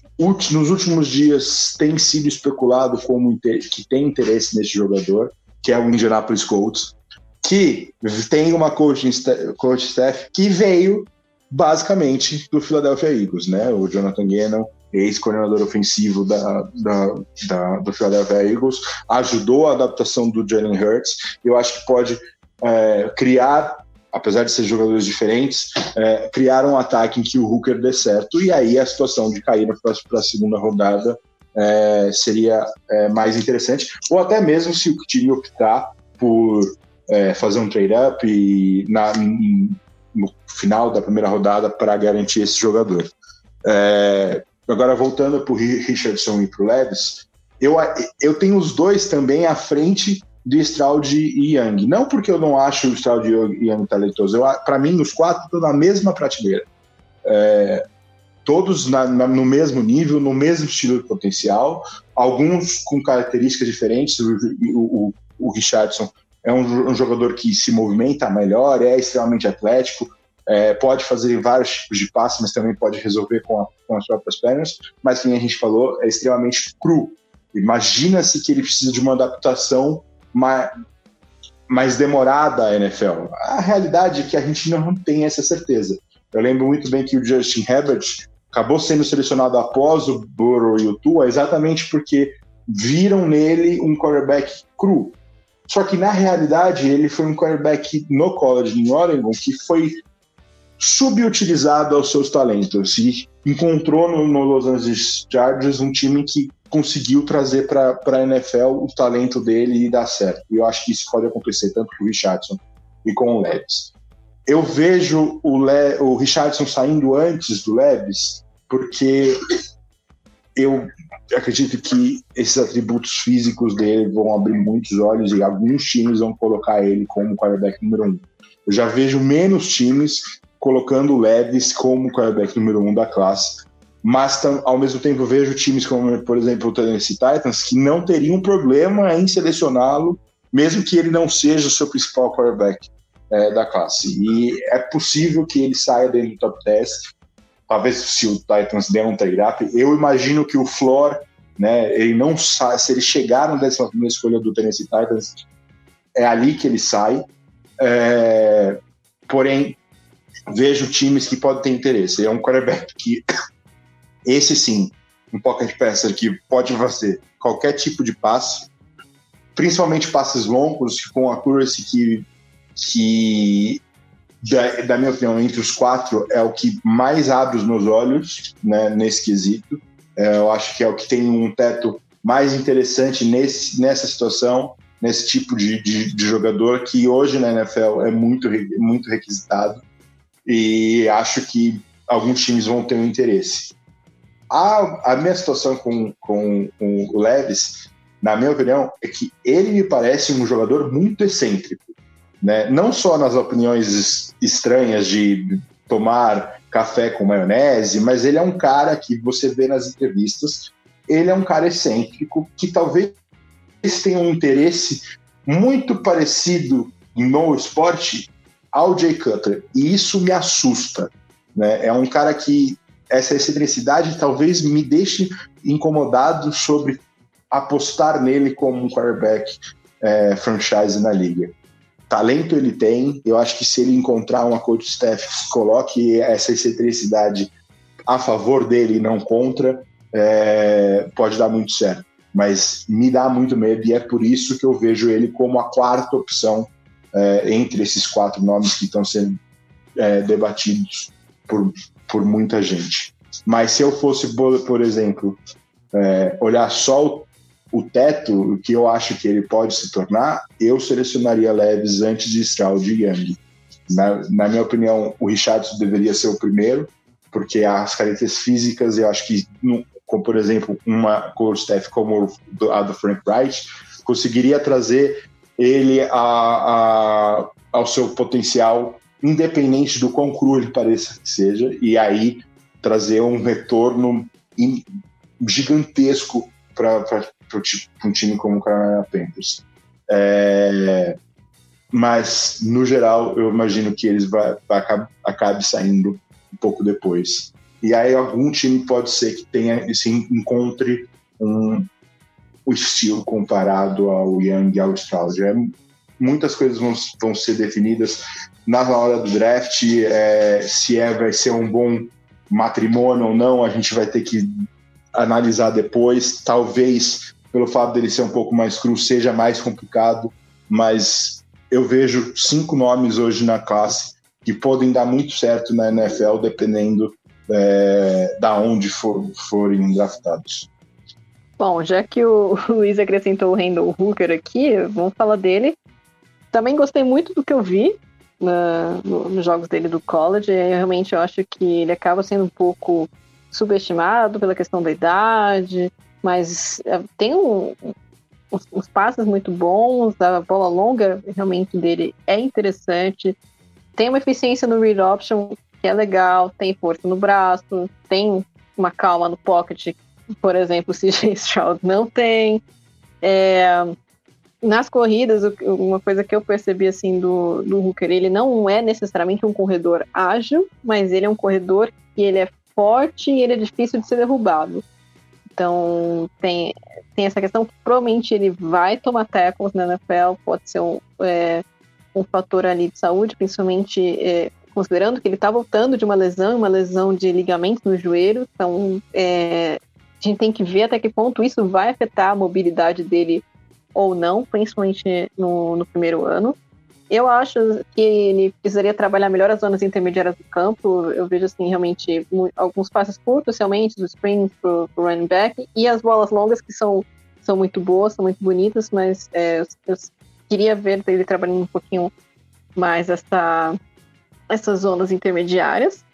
nos últimos dias tem sido especulado como que tem interesse nesse jogador, que é o Indianapolis Colts, que tem uma coaching, coach staff que veio basicamente do Philadelphia Eagles, né? O Jonathan Gannon, ex-coordenador ofensivo da, da, da, do Philadelphia Eagles, ajudou a adaptação do Jalen Hurts. Eu acho que pode é, criar apesar de ser jogadores diferentes, é, criaram um ataque em que o Hooker dê certo, e aí a situação de cair para a segunda rodada é, seria é, mais interessante, ou até mesmo se o time optar por é, fazer um trade-up no final da primeira rodada para garantir esse jogador. É, agora, voltando para o Richardson e para o Levis, eu, eu tenho os dois também à frente de Stroud e Young. Não porque eu não acho o Stroud e Young talentoso. Para mim, os quatro estão na mesma prateleira. É, todos na, na, no mesmo nível, no mesmo estilo de potencial, alguns com características diferentes. O, o, o Richardson é um, um, jogador que se movimenta melhor, é extremamente atlético, é, pode fazer vários tipos de passes, mas também pode resolver com, a, com as próprias pernas. Mas, como a gente falou, é extremamente cru. Imagina-se que ele precisa de uma adaptação mais, mais demorada à NFL. A realidade é que a gente não tem essa certeza. Eu lembro muito bem que o Justin Herbert acabou sendo selecionado após o Burrow e o Tua exatamente porque viram nele um quarterback cru. Só que na realidade ele foi um quarterback no college em Oregon que foi subutilizado aos seus talentos e encontrou no, no Los Angeles Chargers um time que conseguiu trazer para a NFL o talento dele e dar certo. E eu acho que isso pode acontecer tanto com o Richardson e com o Leves. Eu vejo o, Le, o Richardson saindo antes do Leves porque eu acredito que esses atributos físicos dele vão abrir muitos olhos e alguns times vão colocar ele como quarterback número um. Eu já vejo menos times colocando o Leves como quarterback número um da classe, mas ao mesmo tempo vejo times como, por exemplo, o Tennessee Titans, que não teriam problema em selecioná-lo, mesmo que ele não seja o seu principal quarterback é, da classe. E é possível que ele saia dentro do top 10, talvez se o Titans der um trade-up. Eu imagino que o floor, né, ele não sai, se ele chegar na décima primeira escolha do Tennessee Titans, é ali que ele sai. É, porém, vejo times que podem ter interesse. É um quarterback que esse sim, um pocket passer que pode fazer qualquer tipo de passe, principalmente passes longos, com a accuracy que, que da, da, minha opinião, entre os quatro, é o que mais abre os meus olhos né, nesse quesito. É, eu acho que é o que tem um teto mais interessante nesse, nessa situação, nesse tipo de, de, de jogador que hoje na NFL é muito, muito requisitado. E acho que alguns times vão ter um interesse. A, a minha situação com, com, com o Leves, na minha opinião, é que ele me parece um jogador muito excêntrico. Né? Não só nas opiniões estranhas de tomar café com maionese, mas ele é um cara que você vê nas entrevistas, ele é um cara excêntrico que talvez tenha um interesse muito parecido no esporte ao Jay Cutler. E isso me assusta. Né? É um cara que essa excentricidade talvez me deixe incomodado sobre apostar nele como um quarterback é, franchise na liga. Talento ele tem, eu acho que se ele encontrar uma coach staff que coloque essa excentricidade a favor dele e não contra, é, pode dar muito certo. Mas me dá muito medo e é por isso que eu vejo ele como a quarta opção é, entre esses quatro nomes que estão sendo é, debatidos por, por muita gente. Mas se eu fosse, por exemplo, é, olhar só o, o teto, o que eu acho que ele pode se tornar, eu selecionaria Leves antes de Stroud e Young. Na, na, minha opinião, o Richardson deveria ser o primeiro, porque as características físicas, eu acho que, como, por exemplo, uma coach staff como a do Frank Wright, conseguiria trazer ele a, a, ao seu potencial independente do quão cru ele pareça que seja, e aí trazer um retorno gigantesco para um time como o Carolina Panthers. É, mas, no geral, eu imagino que eles vai, vai, acabe saindo um pouco depois. E aí algum time pode ser que tenha se encontre um, o estilo comparado ao Young e ao Stroud. É, muitas coisas vão, vão ser definidas na hora do draft, é, se é vai ser um bom matrimônio ou não, a gente vai ter que analisar depois. Talvez pelo fato dele ser um pouco mais cru seja mais complicado, mas eu vejo cinco nomes hoje na classe que podem dar muito certo na NFL dependendo é, da onde for, forem draftados. Bom, já que o Luiz acrescentou o Randall Hooker aqui, vamos falar dele. Também gostei muito do que eu vi na, no, nos jogos dele do college. Eu realmente acho que ele acaba sendo um pouco subestimado pela questão da idade, mas é, tem um, os passes muito bons, a bola longa realmente dele é interessante. Tem uma eficiência no read option que é legal, tem força no braço, tem uma calma no pocket, por exemplo, CJ Stroud não tem. É, nas corridas, uma coisa que eu percebi assim do, do Hooker, ele não é necessariamente um corredor ágil, mas ele é um corredor que ele é forte e ele é difícil de ser derrubado. Então tem, tem essa questão que provavelmente ele vai tomar tackles na NFL, pode ser um, é, um fator ali de saúde, principalmente é, considerando que ele está voltando de uma lesão, uma lesão de ligamento no joelho, então é, a gente tem que ver até que ponto isso vai afetar a mobilidade dele ou não, principalmente no, no primeiro ano. Eu acho que ele precisaria trabalhar melhor as zonas intermediárias do campo. Eu vejo, assim, realmente alguns passes curtos, realmente, dos screens pro, pro running back, e as bolas longas que são, são muito boas, são muito bonitas, mas é, eu, eu, queria ver ele trabalhando um pouquinho mais essa, essas zonas intermediárias.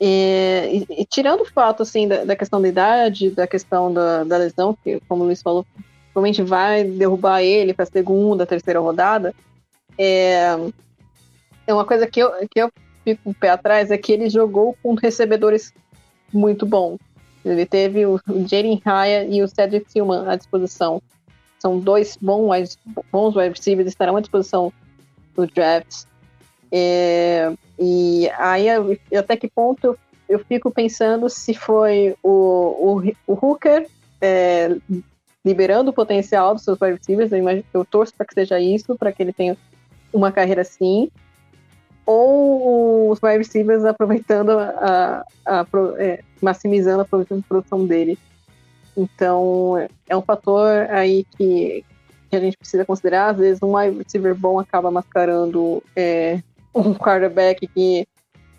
E, e, e, tirando o fato, assim, da, da, questão da idade, da questão da, da lesão, que, como o Luiz falou, provavelmente vai derrubar ele para a segunda, terceira rodada, é, é uma coisa que eu, que eu fico com o pé atrás, é que ele jogou com recebedores muito bons. Ele teve o, o Jaden Raya e o Cedric Tillman à disposição. São dois bons, bons wide receivers, estarão à disposição do draft. É, e aí, até que ponto eu, fico pensando se foi o, o, o Hooker é, liberando o potencial dos seus wide receivers. Eu, imagino, eu torço para que seja isso, para que ele tenha uma carreira assim, ou os wide receivers aproveitando a, a, a é, maximizando a produção dele. Então, é um fator aí que, que, a gente precisa considerar. Às vezes, um wide receiver bom acaba mascarando é, um quarterback que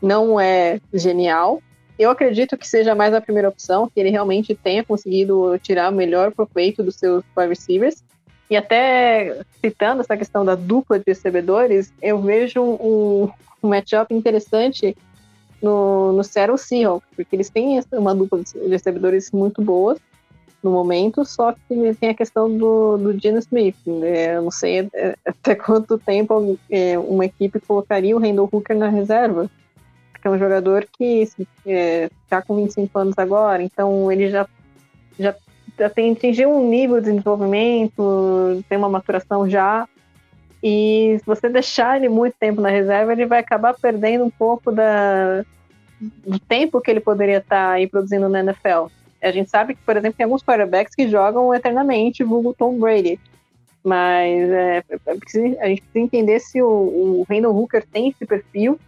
não é genial. Eu acredito que seja mais a primeira opção, que ele realmente tenha conseguido tirar o melhor proveito dos seus wide receivers. E até citando essa questão da dupla de recebedores, eu vejo um, um matchup interessante no, no Seattle Seahawks, porque eles têm uma dupla de recebedores muito boas no momento, só que tem a questão do, do Gene Smith. Né? Eu não sei até quanto tempo é, uma equipe colocaria o Randall Hooker na reserva, porque é um jogador que está é, tá com 25 anos agora, então ele já, já tem, atingiu um nível de desenvolvimento, tem uma maturação já, e se você deixar ele muito tempo na reserva, ele vai acabar perdendo um pouco da, do tempo que ele poderia estar aí produzindo na NFL. A gente sabe que, por exemplo, tem alguns quarterbacks que jogam eternamente, vulgo Tom Brady. Mas é, é a gente precisa entender se o, o Randall Hooker tem esse perfil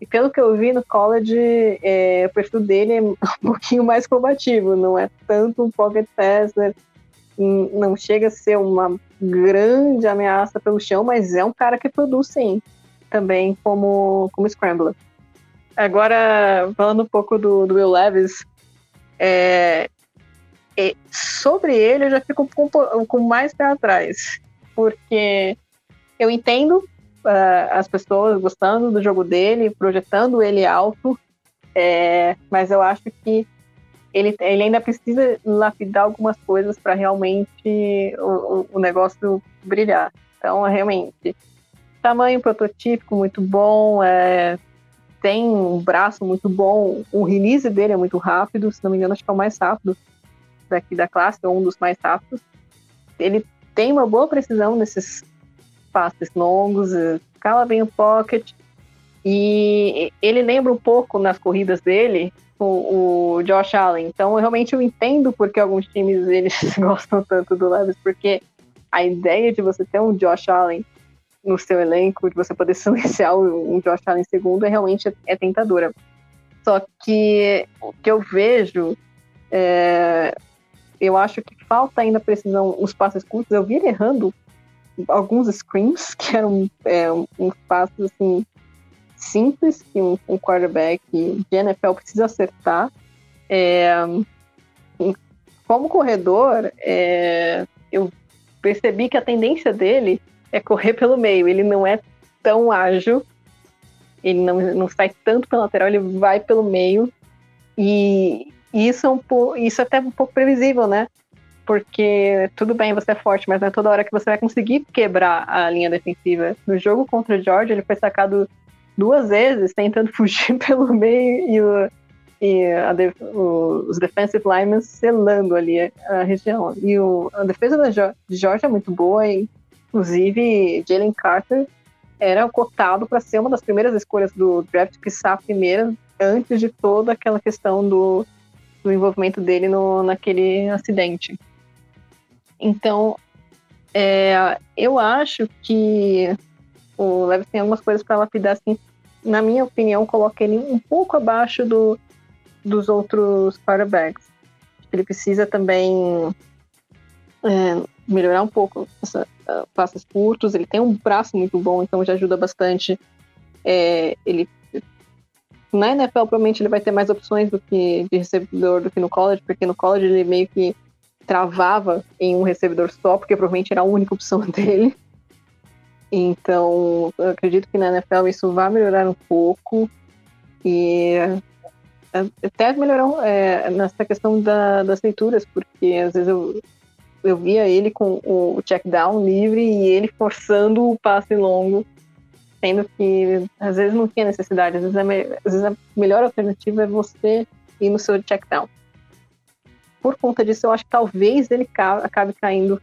e pelo que eu vi no college, é, o perfil dele é um pouquinho mais combativo, não é tanto um pocket passer, não chega a ser uma grande ameaça pelo chão, mas é um cara que produz sim, também como, como scrambler. Agora, falando um pouco do, do Will Levis, é, é, sobre ele eu já fico com, com mais pé atrás, porque eu entendo uh, as pessoas gostando do jogo dele, projetando ele alto, é, mas eu acho que ele, ele ainda precisa lapidar algumas coisas para realmente o, o, negócio brilhar. Então, realmente, tamanho prototípico muito bom, é, tem um braço muito bom, o release dele é muito rápido, se não me engano, acho que é o mais rápido daqui da classe, ou um dos mais rápidos. Ele tem uma boa precisão nesses passes longos, eh, cala bem o pocket. E ele lembra um pouco nas corridas dele o, o Josh Allen. Então, eu realmente eu entendo porque alguns times eles gostam tanto do Levis, porque a ideia de você ter um Josh Allen no seu elenco, de você poder silenciar um Josh Allen segundo, é realmente é tentadora. Só que o que eu vejo, é, eu acho que falta ainda precisão, os passes curtos. Eu vi ele errando alguns screens, que eram é, uns passos assim, simples que um, um quarterback de NFL precisa acertar. É, como corredor, é, eu percebi que a tendência dele é correr pelo meio. Ele não é tão ágil, ele não, não sai tanto pela lateral, ele vai pelo meio. E isso é, um isso é até um pouco previsível, né? porque tudo bem, você é forte, mas não é toda hora que você vai conseguir quebrar a linha defensiva. No jogo contra o George, ele foi sacado duas vezes, tentando fugir pelo meio e, o, e de, o, os defensive linemen selando ali a, a região. E o, a defesa da de George é muito boa, e, inclusive Jalen Carter era cotado para ser uma das primeiras escolhas do draft, que a primeira, antes de toda aquela questão do, do envolvimento dele no, naquele acidente. Então, é, eu acho que o Levis tem algumas coisas para lapidar, assim, na minha opinião, coloca ele um pouco abaixo do, dos outros quarterbacks. Ele precisa também é, melhorar um pouco essa, uh, passes curtos. Ele tem um braço muito bom, então já ajuda bastante. É, ele na NFL provavelmente ele vai ter mais opções do que de recebedor do que no college, porque no college ele meio que travava em um recebedor só, porque provavelmente era a única opção dele. Então, eu acredito que na NFL isso vai melhorar um pouco e é, até melhorar é, nessa questão da, das leituras, porque às vezes eu, eu via ele com o check down livre e ele forçando o passe longo, sendo que às vezes não tinha necessidade, às vezes, é, às vezes a melhor alternativa é você ir no seu check down por conta disso, eu acho que talvez ele acabe caindo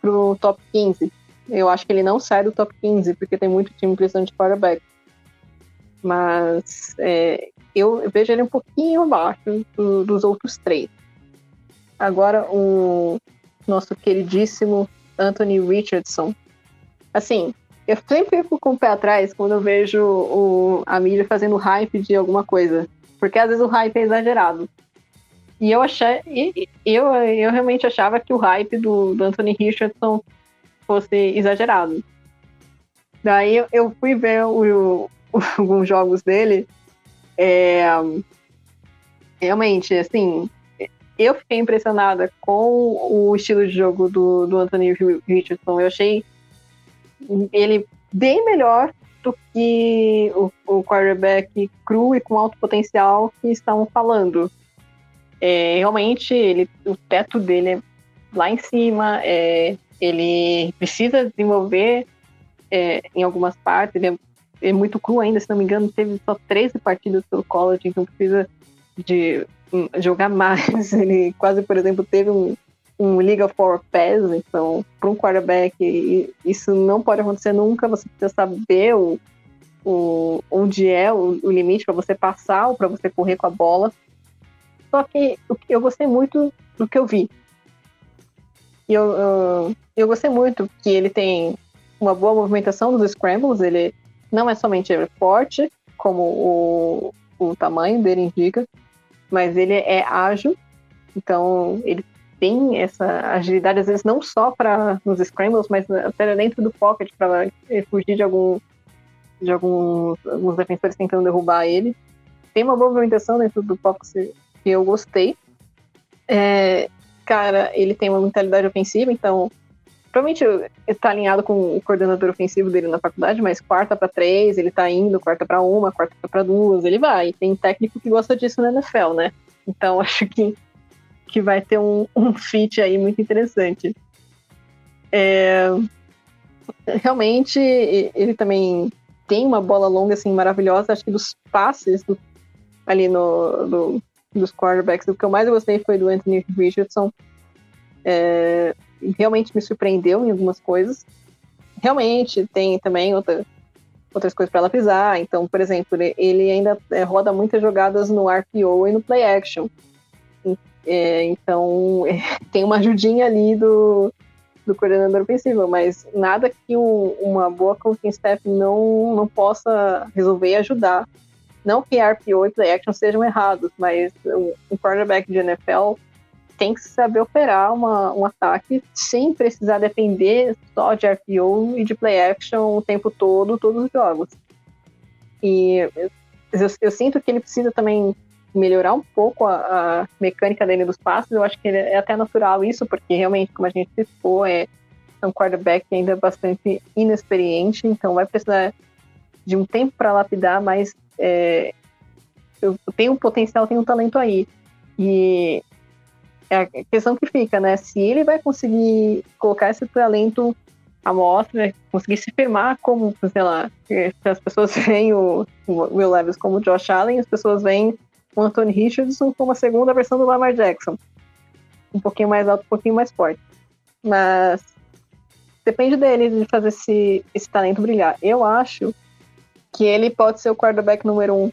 pro top 15. Eu acho que ele não sai do top 15, porque tem muito time precisando de quarterback. Mas é, eu vejo ele um pouquinho abaixo do, dos outros três. Agora, o nosso queridíssimo Anthony Richardson. Assim, eu sempre fico com o pé atrás quando eu vejo o, a mídia fazendo hype de alguma coisa. Porque às vezes o hype é exagerado. E eu achei. Eu, eu realmente achava que o hype do, do Anthony Richardson fosse exagerado. Daí eu, fui ver o, o, alguns jogos dele. É, realmente, assim, eu fiquei impressionada com o estilo de jogo do, do Anthony Richardson. Eu achei ele bem melhor do que o, o quarterback cru e com alto potencial que estão falando. É, realmente, ele, o teto dele é lá em cima, é, ele precisa desenvolver é, em algumas partes, ele é, é, muito cru ainda, se não me engano, teve só 13 partidas pelo college, então precisa de jogar mais. Ele quase, por exemplo, teve um, um of War Pass, então, para um quarterback, isso não pode acontecer nunca, você precisa saber o, o, onde é o, o limite para você passar ou para você correr com a bola. Só que eu gostei muito do que eu vi. E eu, eu, eu gostei muito que ele tem uma boa movimentação dos scrambles, ele não é somente forte, como o, o tamanho dele indica, mas ele é ágil, então ele tem essa agilidade, às vezes não só para nos scrambles, mas até dentro do pocket, para fugir de algum de alguns, alguns defensores tentando derrubar ele. Tem uma boa movimentação dentro do pocket que eu gostei. É, cara, ele tem uma mentalidade ofensiva, então provavelmente está alinhado com o coordenador ofensivo dele na faculdade, mas quarta para três, ele tá indo, quarta para uma, quarta para duas, ele vai. Tem técnico que gosta disso na NFL, né? Então acho que, que vai ter um, um fit aí muito interessante. É, realmente, ele também tem uma bola longa assim maravilhosa. Acho que dos passes do, ali no, do, dos quarterbacks, o que eu mais gostei foi do Anthony Richardson. É, realmente me surpreendeu em algumas coisas. Realmente tem também outra, outras coisas para ela pisar. Então, por exemplo, ele ainda é, roda muitas jogadas no RPO e no play action. É, então, tem uma ajudinha ali do, do coordenador ofensivo, mas nada que um, uma boa coaching staff não, não possa resolver e ajudar. Não que RPO e play action sejam errados, mas um quarterback de NFL tem que saber operar uma, um ataque sem precisar depender só de RPO e de play action o tempo todo, todos os jogos. E eu, eu sinto que ele precisa também melhorar um pouco a, a, mecânica dele dos passos. Eu acho que é até natural isso, porque realmente, como a gente citou, é, é um quarterback ainda bastante inexperiente, então vai precisar de um tempo para lapidar, mas é, eu tenho um potencial, tenho um talento aí. E é a questão que fica, né? Se ele vai conseguir colocar esse talento à mostra, conseguir se firmar como, sei lá, as pessoas veem o, Will Levis como Josh Allen, as pessoas veem o Anthony Richardson como a segunda versão do Lamar Jackson. Um pouquinho mais alto, um pouquinho mais forte. Mas depende dele de fazer esse, esse talento brilhar. Eu acho que ele pode ser o quarterback número um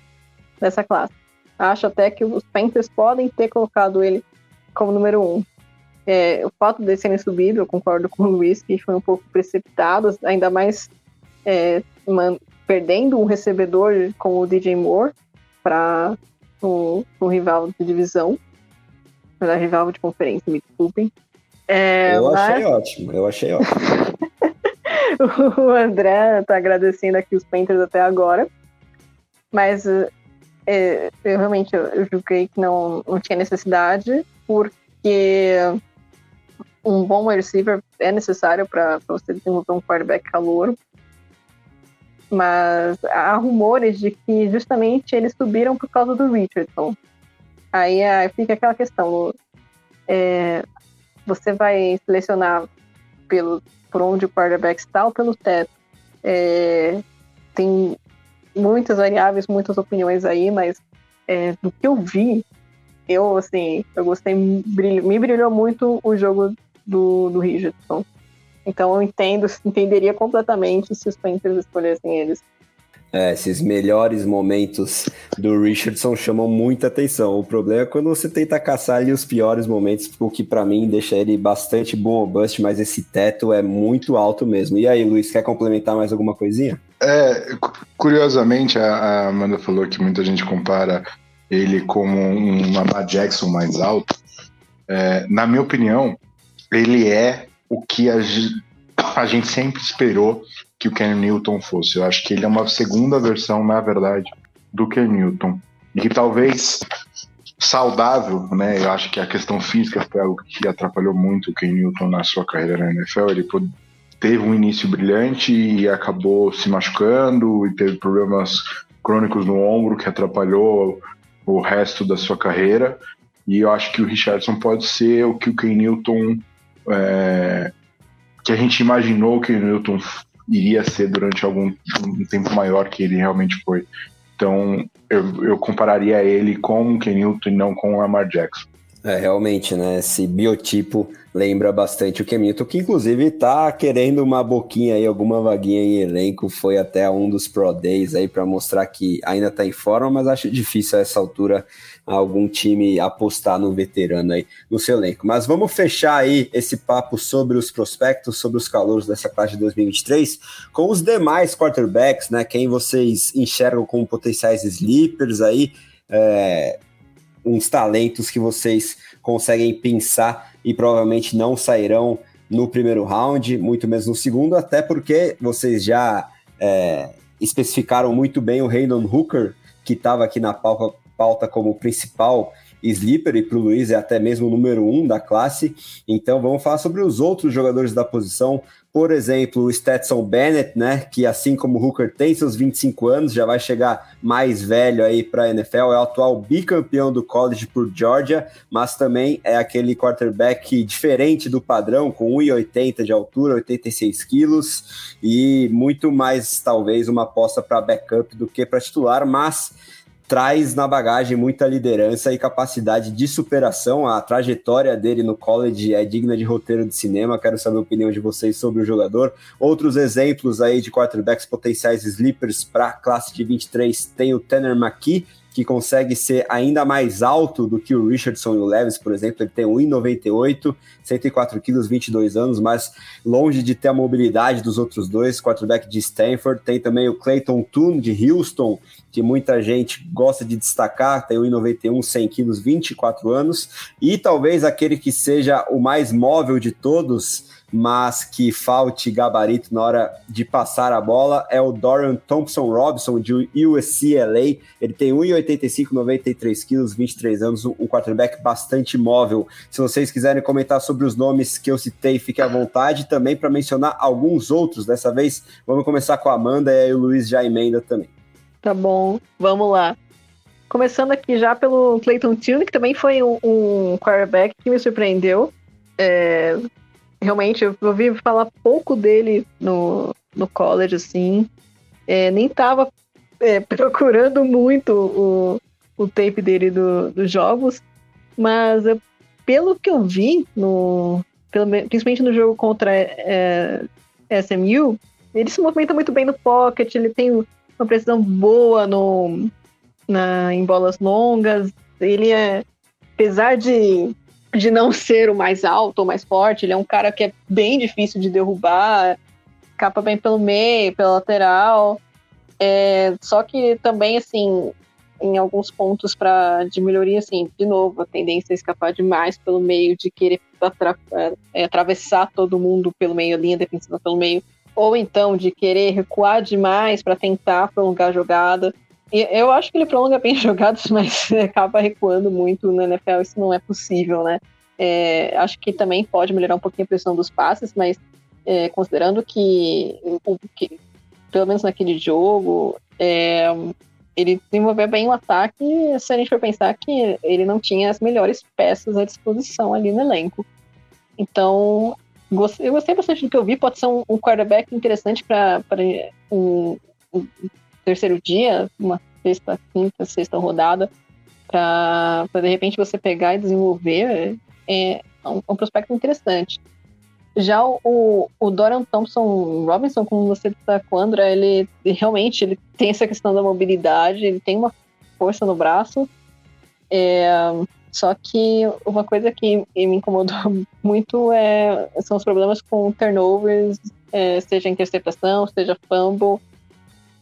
dessa classe. Acho até que os Panthers podem ter colocado ele como número um. É, o fato de serem subido, eu concordo com o Luiz, que foi um pouco precipitado, ainda mais é, man, perdendo um recebedor como o DJ Moore para o, o, rival de divisão, para rival de conferência, me desculpem. É, eu mas... achei ótimo, eu achei ótimo. o André tá agradecendo aqui os Panthers até agora, mas é, eu realmente eu julguei que não, não tinha necessidade, porque um bom receiver é necessário para você desenvolver um quarterback calor. Mas há rumores de que justamente eles subiram por causa do Richardson. Aí, aí fica aquela questão: é, você vai selecionar pelo, por onde o quarterback está ou pelo teto? É, tem muitas variáveis, muitas opiniões aí, mas é, do que eu vi, eu, assim, eu gostei, me brilhou muito o jogo do, do Richardson. Então eu entendo, entenderia completamente se os Panthers escolhessem eles. É, esses melhores momentos do Richardson chamam muita atenção. O problema é quando você tenta caçar ali os piores momentos, o que para mim deixa ele bastante bom ou bust, mas esse teto é muito alto mesmo. E aí, Luiz, quer complementar mais alguma coisinha? É, curiosamente, a Amanda falou que muita gente compara ele como um Lamar Jackson mais alto. É, na minha opinião, ele é o que a, a gente sempre esperou que o Ken Newton fosse. Eu acho que ele é uma segunda versão, na verdade, do Ken Newton. E que talvez saudável, né? Eu acho que a questão física foi algo que atrapalhou muito o Ken Newton na sua carreira na NFL. Ele teve um início brilhante e acabou se machucando e teve problemas crônicos no ombro que atrapalhou o resto da sua carreira. E eu acho que o Richardson pode ser o que o Ken Newton é, que a gente imaginou que o Newton iria ser durante algum um tempo maior que ele realmente foi. Então eu, eu compararia ele com o Ken Newton e não com o Lamar Jackson. É, realmente, né? Esse biotipo lembra bastante o Kemilton, que inclusive tá querendo uma boquinha aí, alguma vaguinha em elenco, foi até um dos Pro Days aí para mostrar que ainda tá em forma, mas acho difícil a essa altura algum time apostar no veterano aí no seu elenco. Mas vamos fechar aí esse papo sobre os prospectos, sobre os calouros dessa classe de 2023, com os demais quarterbacks, né? Quem vocês enxergam como potenciais sleepers aí, é, uns talentos que vocês conseguem pensar e provavelmente não sairão no primeiro round, muito menos no segundo, até porque vocês já é, especificaram muito bem o Hayden Hooker, que estava aqui na pauta, pauta como principal sleeper e para o Luiz é até mesmo o número um da classe. Então vamos falar sobre os outros jogadores da posição. Por exemplo, o Stetson Bennett, né, que assim como o Hooker tem seus 25 anos, já vai chegar mais velho aí para a NFL, é o atual bicampeão do college por Georgia, mas também é aquele quarterback diferente do padrão, com 1,80 de altura, 86 quilos e muito mais talvez uma aposta para backup do que para titular, mas traz na bagagem muita liderança e capacidade de superação. A trajetória dele no college é digna de roteiro de cinema. Quero saber a opinião de vocês sobre o jogador. Outros exemplos aí de quarterbacks potenciais sleepers para a classe de 23 tem o Tanner McKee, que consegue ser ainda mais alto do que o Richardson e o Levis, por exemplo. Ele tem 1,98, 104 quilos, 22 anos, mas longe de ter a mobilidade dos outros dois. Quarterback de Stanford. Tem também o Clayton Toon, de Houston, que muita gente gosta de destacar. Tem 1,91, 100 quilos, 24 anos. E talvez aquele que seja o mais móvel de todos mas que falte gabarito na hora de passar a bola é o Dorian Thompson Robson, de USCLA. Ele tem 1,85, 93 quilos, 23 anos, um quarterback bastante móvel. Se vocês quiserem comentar sobre os nomes que eu citei, fique à vontade. Também para mencionar alguns outros. Dessa vez, vamos começar com a Amanda e aí o Luiz já emenda também. Tá bom, vamos lá. começando aqui já pelo Clayton Tune, que também foi um, um quarterback que me surpreendeu. É, realmente, eu ouvi falar pouco dele no, no college, assim. É, nem tava é, procurando muito o, o tape dele do, dos jogos, mas eu, pelo que eu vi, no, pelo, principalmente no jogo contra é, SMU, ele se movimenta muito bem no pocket, ele tem uma precisão boa no, na, em bolas longas, ele é, apesar de, de não ser o mais alto ou mais forte, ele é um cara que é bem difícil de derrubar, capa bem pelo meio, pela lateral, é, só que também, assim, em alguns pontos para de melhoria, assim, de novo, a tendência a escapar demais pelo meio, de querer atra é, atravessar todo mundo pelo meio, a linha defensiva pelo meio, ou então de querer recuar demais para tentar prolongar a jogada. Eu acho que ele prolonga bem jogadas, mas acaba recuando muito na NFL, isso não é possível, né? É, acho que também pode melhorar um pouquinho a pressão dos passes, mas é, considerando que, que pelo menos naquele jogo, é, ele desenvolveu bem o ataque, se a gente for pensar que ele não tinha as melhores peças à disposição ali no elenco. Então, eu gostei bastante do que eu vi, pode ser um, um quarterback interessante para um, um, terceiro dia, uma sexta, quinta, sexta rodada, para de repente você pegar e desenvolver, é, é um, um prospecto interessante. Já o, o Dorian Thompson Robinson, como você destacou, André, ele realmente ele tem essa questão da mobilidade, ele tem uma força no braço. É, só que uma coisa que me incomodou muito é, são os problemas com turnovers, é, seja interceptação, seja fumble.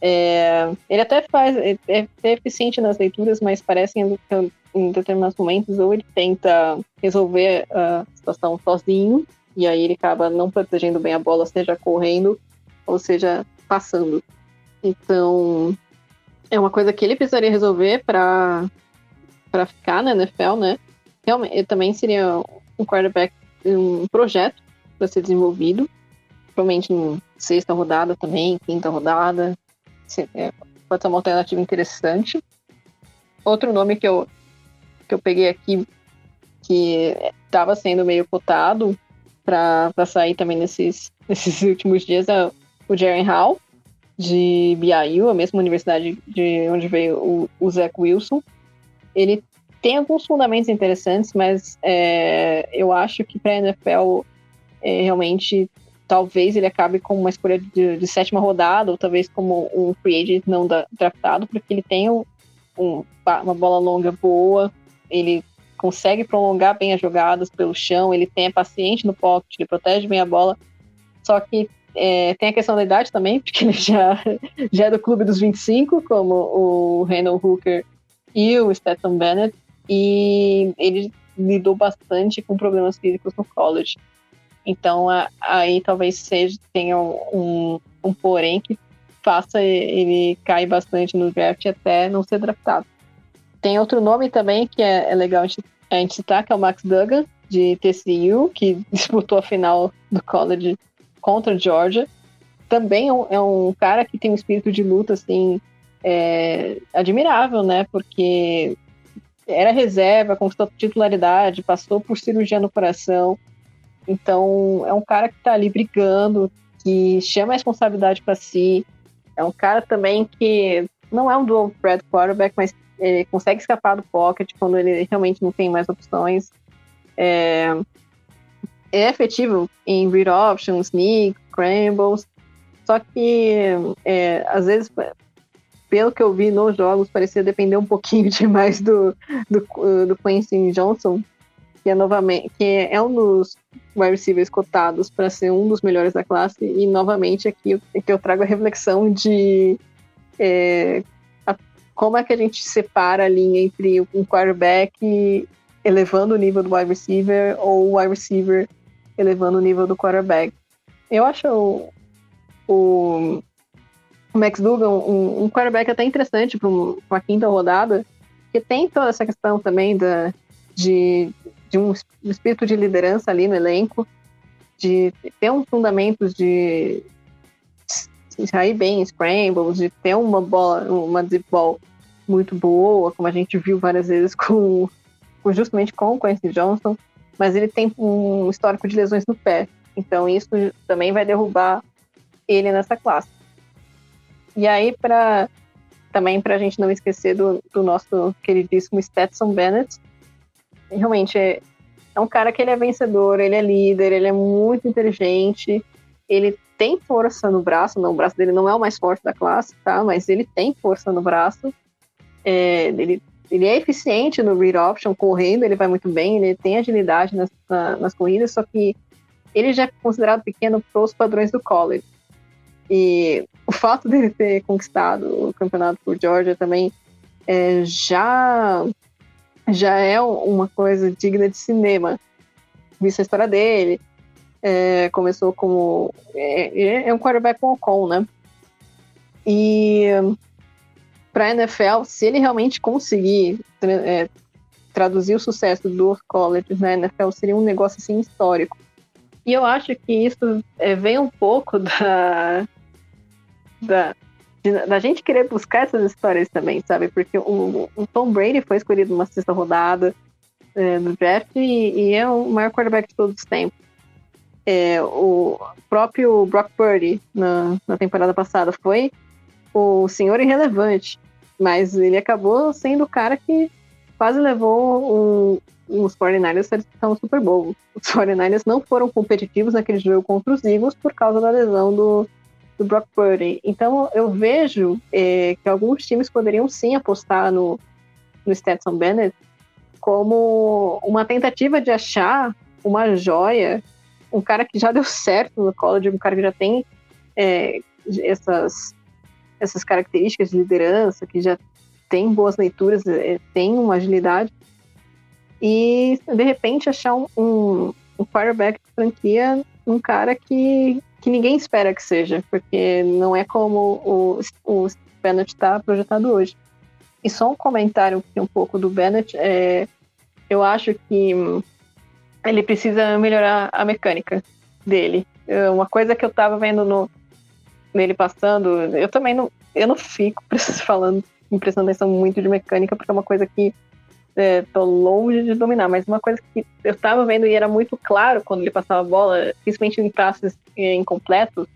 É, ele até faz, é, é eficiente nas leituras, mas parece em, em determinados momentos ou ele tenta resolver a situação sozinho, e aí ele acaba não protegendo bem a bola, seja correndo ou seja passando. Então, é uma coisa que ele precisaria resolver para para ficar na NFL, né? Realmente, também seria um quarterback, um projeto para ser desenvolvido, provavelmente em sexta rodada também, quinta rodada. É, pode ser uma alternativa interessante. Outro nome que eu, que eu peguei aqui, que estava sendo meio cotado, para sair também nesses, nesses últimos dias é o Jaren Hall, de BYU, a mesma universidade de onde veio o, o Zach Wilson. Ele tem alguns fundamentos interessantes, mas é, eu acho que para a NFL é, realmente talvez ele acabe com uma escolha de, de, sétima rodada, ou talvez como um free agent não da, draftado, porque ele tem um, um, uma bola longa boa, ele consegue prolongar bem as jogadas pelo chão, ele tem é paciente no pocket, ele protege bem a bola. Só que é, tem a questão da idade também, porque ele já, já é do clube dos 25, como o Randall Hooker e o Stetson Bennett, e ele lidou bastante com problemas físicos no college. Então a, aí talvez seja tenha um, um porém que faça ele cair bastante no draft até não ser draftado. Tem outro nome também que é, é legal a gente citar, que é o Max Duggan, de TCU, que disputou a final do college contra Georgia. Também é um, é um cara que tem um espírito de luta, assim, é, admirável, né? Porque era reserva, conquistou titularidade, passou por cirurgia no coração. Então, é um cara que está ali brigando, que chama a responsabilidade para si. É um cara também que não é um dual threat quarterback, mas ele consegue escapar do pocket quando ele realmente não tem mais opções. É, é efetivo em read options, sneak, scrambles, só que é, às vezes, pelo que eu vi nos jogos, parecia depender um pouquinho demais do, do, do Quincy Johnson, que é novamente que é um dos wide receivers cotados para ser um dos melhores da classe, e novamente aqui que eu trago a reflexão de é, como é que a gente separa a linha entre um quarterback elevando o nível do wide receiver ou o wide receiver elevando o nível do quarterback? Eu acho o, o Max Duggan um, um quarterback até interessante para uma quinta rodada, que tem toda essa questão também da, de, de um espírito de liderança ali no elenco, de ter uns fundamentos de sair bem em scrambles, de ter uma bola, uma deep ball muito boa, como a gente viu várias vezes com, com justamente com o Quincy Johnson, mas ele tem um histórico de lesões no pé. Então isso também vai derrubar ele nessa classe. E aí, para também para a gente não esquecer do, do nosso queridíssimo Stetson Bennett, realmente é, é um cara que ele é vencedor, ele é líder, ele é muito inteligente, ele tem força no braço, não, o braço dele não é o mais forte da classe, tá? Mas ele tem força no braço. É, ele, ele é eficiente no read option, correndo, ele vai muito bem, ele tem agilidade nas, na, nas corridas, só que ele já é considerado pequeno para os padrões do college. E o fato dele ter conquistado o campeonato por Georgia também é, já já é uma coisa digna de cinema. Vista a história dele, é, começou como. É, é, um quarterback com Ocon, né? E para a NFL, se ele realmente conseguir é, traduzir o sucesso do college na NFL, seria um negócio assim histórico. E eu acho que isso é, vem um pouco da, da, da gente querer buscar essas histórias também, sabe? Porque o, o Tom Brady foi escolhido numa sexta rodada é, no draft e, e, é o maior quarterback de todos os tempos. É, o próprio Brock Purdy na, na temporada passada foi o senhor irrelevante, mas ele acabou sendo o cara que quase levou os 49ers a disputar um Super Bowl. Os 49ers não foram competitivos naquele jogo contra os Eagles por causa da lesão do, do Brock Purdy. Então eu vejo é, que alguns times poderiam sim apostar no, no Stetson Bennett como uma tentativa de achar uma joia, um cara que já deu certo no college, um cara que já tem é, essas, essas características de liderança, que já tem boas leituras, é, tem uma agilidade, e de repente achar um, um, um quarterback de franquia, um cara que que ninguém espera que seja, porque não é como o, o Bennett está projetado hoje. E só um comentário um pouco do Bennett, é, eu acho que ele precisa melhorar a mecânica dele. É, uma coisa que eu estava vendo no, nele passando, eu também não, eu não fico falando, prestando atenção muito de mecânica, porque é uma coisa que é, tô longe de dominar, mas uma coisa que eu tava vendo e era muito claro quando ele passava a bola, principalmente em passes é, incompletos,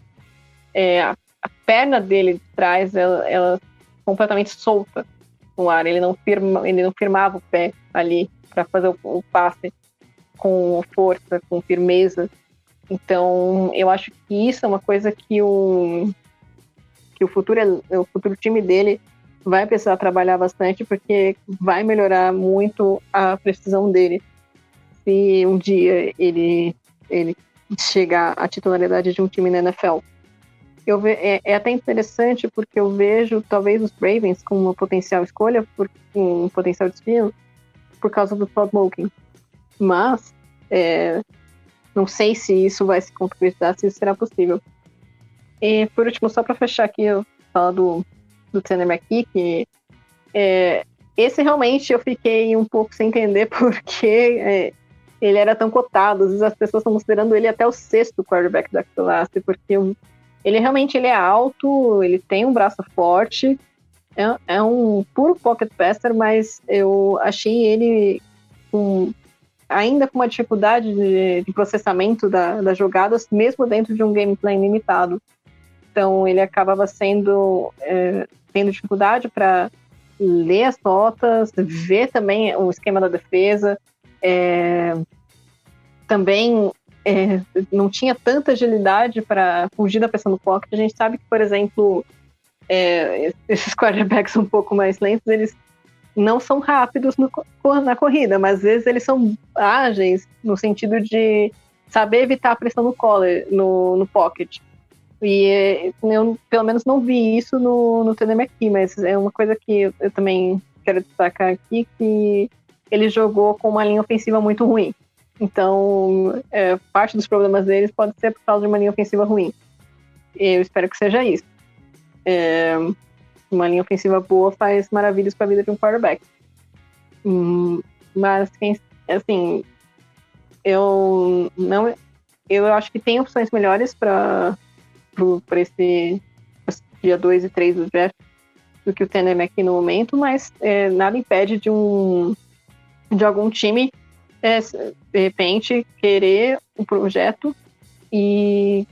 é, a, a, perna dele de trás, ela, ela completamente solta no ar, ele não, firma, ele não firmava o pé ali para fazer o, o passe com força, com firmeza. Então, eu acho que isso é uma coisa que o que o futuro o futuro time dele vai precisar trabalhar bastante porque vai melhorar muito a precisão dele se um dia ele, ele chegar à titularidade de um time na NFL. Eu ve, é, é, até interessante porque eu vejo talvez os Ravens como uma potencial escolha, por, um potencial destino, por causa do Todd Moken. Mas é, não sei se isso vai se concretizar, se isso será possível. E por último, só para fechar aqui, eu falo do, do Tanner McKee, que é, esse realmente eu fiquei um pouco sem entender porque é, ele era tão cotado. Às vezes as pessoas estão considerando ele até o sexto quarterback da classe, porque ele realmente ele é alto, ele tem um braço forte, é, é um puro pocket passer, mas eu achei ele com, ainda com uma dificuldade de, de processamento da, das jogadas, mesmo dentro de um gameplay limitado. Então ele acabava sendo é, tendo dificuldade para ler as notas, ver também o esquema da defesa. É, também é, não tinha tanta agilidade para fugir da pressão do pocket. A gente sabe que, por exemplo, é, esses quarterbacks um pouco mais lentos, eles não são rápidos no, na corrida, mas às vezes eles são ágeis no sentido de saber evitar a pressão no collar, no, no pocket. E eu, pelo menos, não vi isso no, no TDM aqui, mas é uma coisa que eu também quero destacar aqui, que ele jogou com uma linha ofensiva muito ruim. Então, é, parte dos problemas deles pode ser por causa de uma linha ofensiva ruim. Eu espero que seja isso. É, uma linha ofensiva boa faz maravilhas para a vida de um quarterback. Hum, mas, assim, eu não, eu acho que tem opções melhores para para esse dia 2 e 3 do draft. do que o Tenem aqui no momento, mas é, nada impede de um de algum time é, de repente querer um projeto e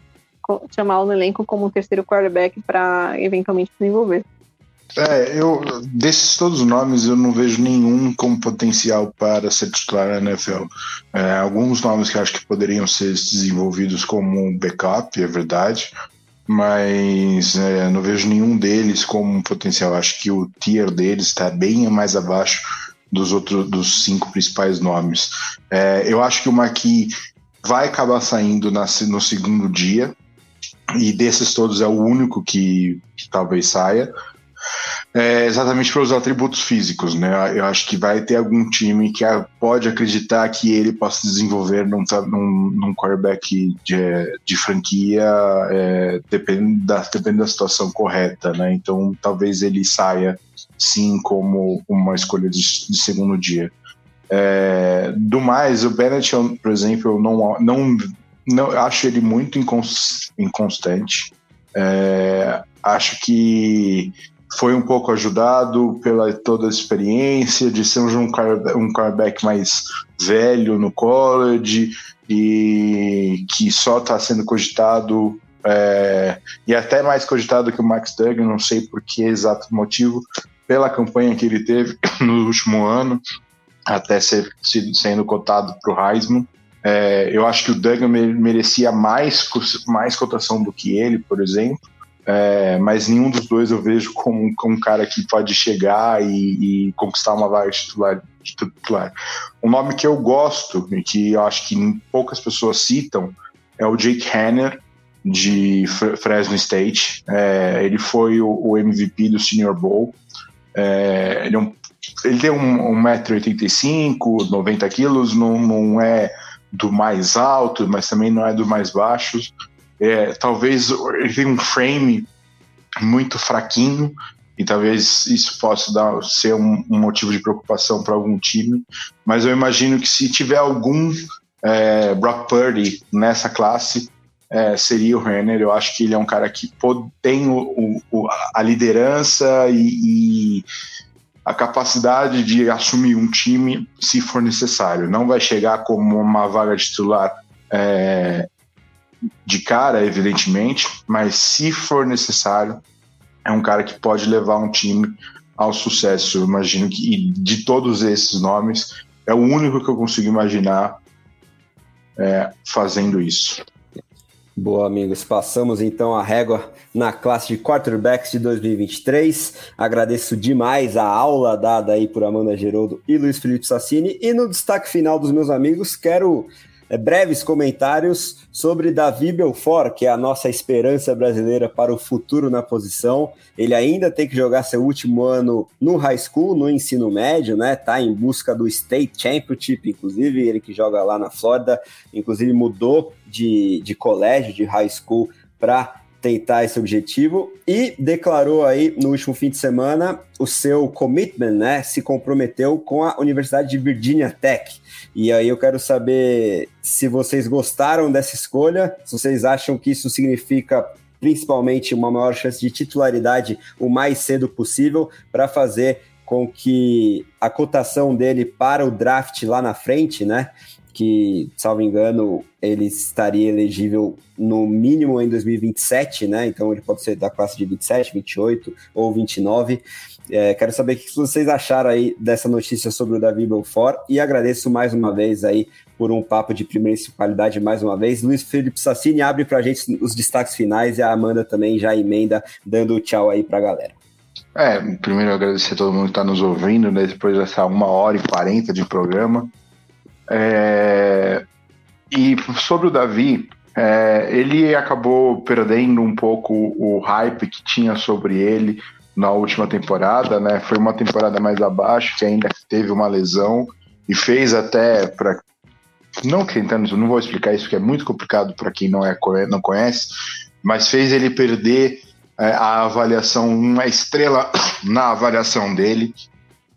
chamá-lo no elenco como um terceiro quarterback para eventualmente desenvolver. É, eu desses todos os nomes eu não vejo nenhum com potencial para ser titular na NFL. É, alguns nomes que acho que poderiam ser desenvolvidos como um backup, é verdade, mas é, não vejo nenhum deles como um potencial. Acho que o tier deles está bem mais abaixo dos outros dos cinco principais nomes. É, eu acho que o Maqui vai acabar saindo na, no segundo dia e desses todos é o único que, que talvez saia. É exatamente pelos atributos físicos, né? Eu acho que vai ter algum time que pode acreditar que ele possa desenvolver num, num, num quarterback de, de franquia, é, dependendo, da, da situação correta, né? Então talvez ele saia sim como uma escolha de, de segundo dia. É, do mais, o Bennett, por exemplo, eu não, não, não acho ele muito inconstante. É, acho que foi um pouco ajudado pela toda a experiência de ser um, um quarterback mais velho no college e que só está sendo cogitado é, e até mais cogitado que o Max Duggan, não sei por que exato motivo, pela campanha que ele teve no último ano, até ser, sendo cotado para o Heisman. É, eu acho que o Duggan merecia mais, mais cotação do que ele, por exemplo. É, mas nenhum dos dois eu vejo como, como um cara que pode chegar e, e conquistar uma vaga titular, titular. Um nome que eu gosto e que eu acho que poucas pessoas citam é o Jake Hanner, de Fresno State. É, ele foi o, o, MVP do Senior Bowl. É, ele, é um, ele tem 1,85m, um, 90 quilos, não, não é do mais alto, mas também não é do mais baixo. É, talvez ele tenha um frame muito fraquinho e talvez isso possa dar, ser um, um motivo de preocupação para algum time. Mas eu imagino que se tiver algum é, Brock Purdy nessa classe, é, seria o Renner. Eu acho que ele é um cara que tem o, o, a liderança e, e, a capacidade de assumir um time se for necessário. Não vai chegar como uma vaga titular é, de cara, evidentemente, mas se for necessário, é um cara que pode levar um time ao sucesso. Eu imagino que de todos esses nomes, é o único que eu consigo imaginar é, fazendo isso. Boa, amigos. Passamos então a régua na classe de quarterbacks de 2023. Agradeço demais a aula dada aí por Amanda Geroldo e Luiz Felipe Sassini. E no destaque final dos meus amigos, quero é, breves comentários sobre Davi Belfort, que é a nossa esperança brasileira para o futuro na posição. Ele ainda tem que jogar seu último ano no high school, no ensino médio, né? Tá em busca do State Championship, inclusive, ele que joga lá na Flórida, inclusive mudou de, de colégio, de high school, para tentar esse objetivo e declarou aí no último fim de semana o seu commitment, né? Se comprometeu com a Universidade de Virginia Tech. E aí eu quero saber se vocês gostaram dessa escolha, se vocês acham que isso significa principalmente uma maior chance de titularidade o mais cedo possível para fazer com que a cotação dele para o draft lá na frente, né? Que, salvo engano, ele estaria elegível no mínimo em 2027, né? Então ele pode ser da classe de 27, 28 ou 29. É, quero saber o que vocês acharam aí dessa notícia sobre o Davi Belfort e agradeço mais uma vez aí por um papo de primeira qualidade mais uma vez. Luiz Felipe Sassini abre para a gente os destaques finais e a Amanda também já emenda dando tchau aí para a galera. É, primeiro agradecer a todo mundo que está nos ouvindo, né, depois dessa uma hora e quarenta de programa. É, e sobre o Davi, é, ele acabou perdendo um pouco o hype que tinha sobre ele na última temporada, né? Foi uma temporada mais abaixo, que ainda teve uma lesão e fez até para não tentando, não vou explicar isso porque é muito complicado para quem não é não conhece, mas fez ele perder é, a avaliação, uma estrela na avaliação dele,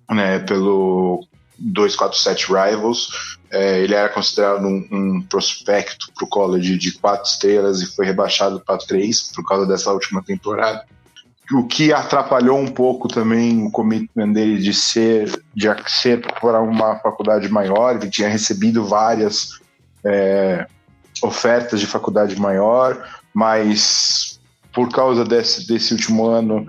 né, pelo 247 Rivals. É, ele era considerado um, um prospecto para o college de quatro estrelas e foi rebaixado para três por causa dessa última temporada o que atrapalhou um pouco também o commitment dele de ser de ser para uma faculdade maior, ele tinha recebido várias é, ofertas de faculdade maior, mas por causa desse, desse último ano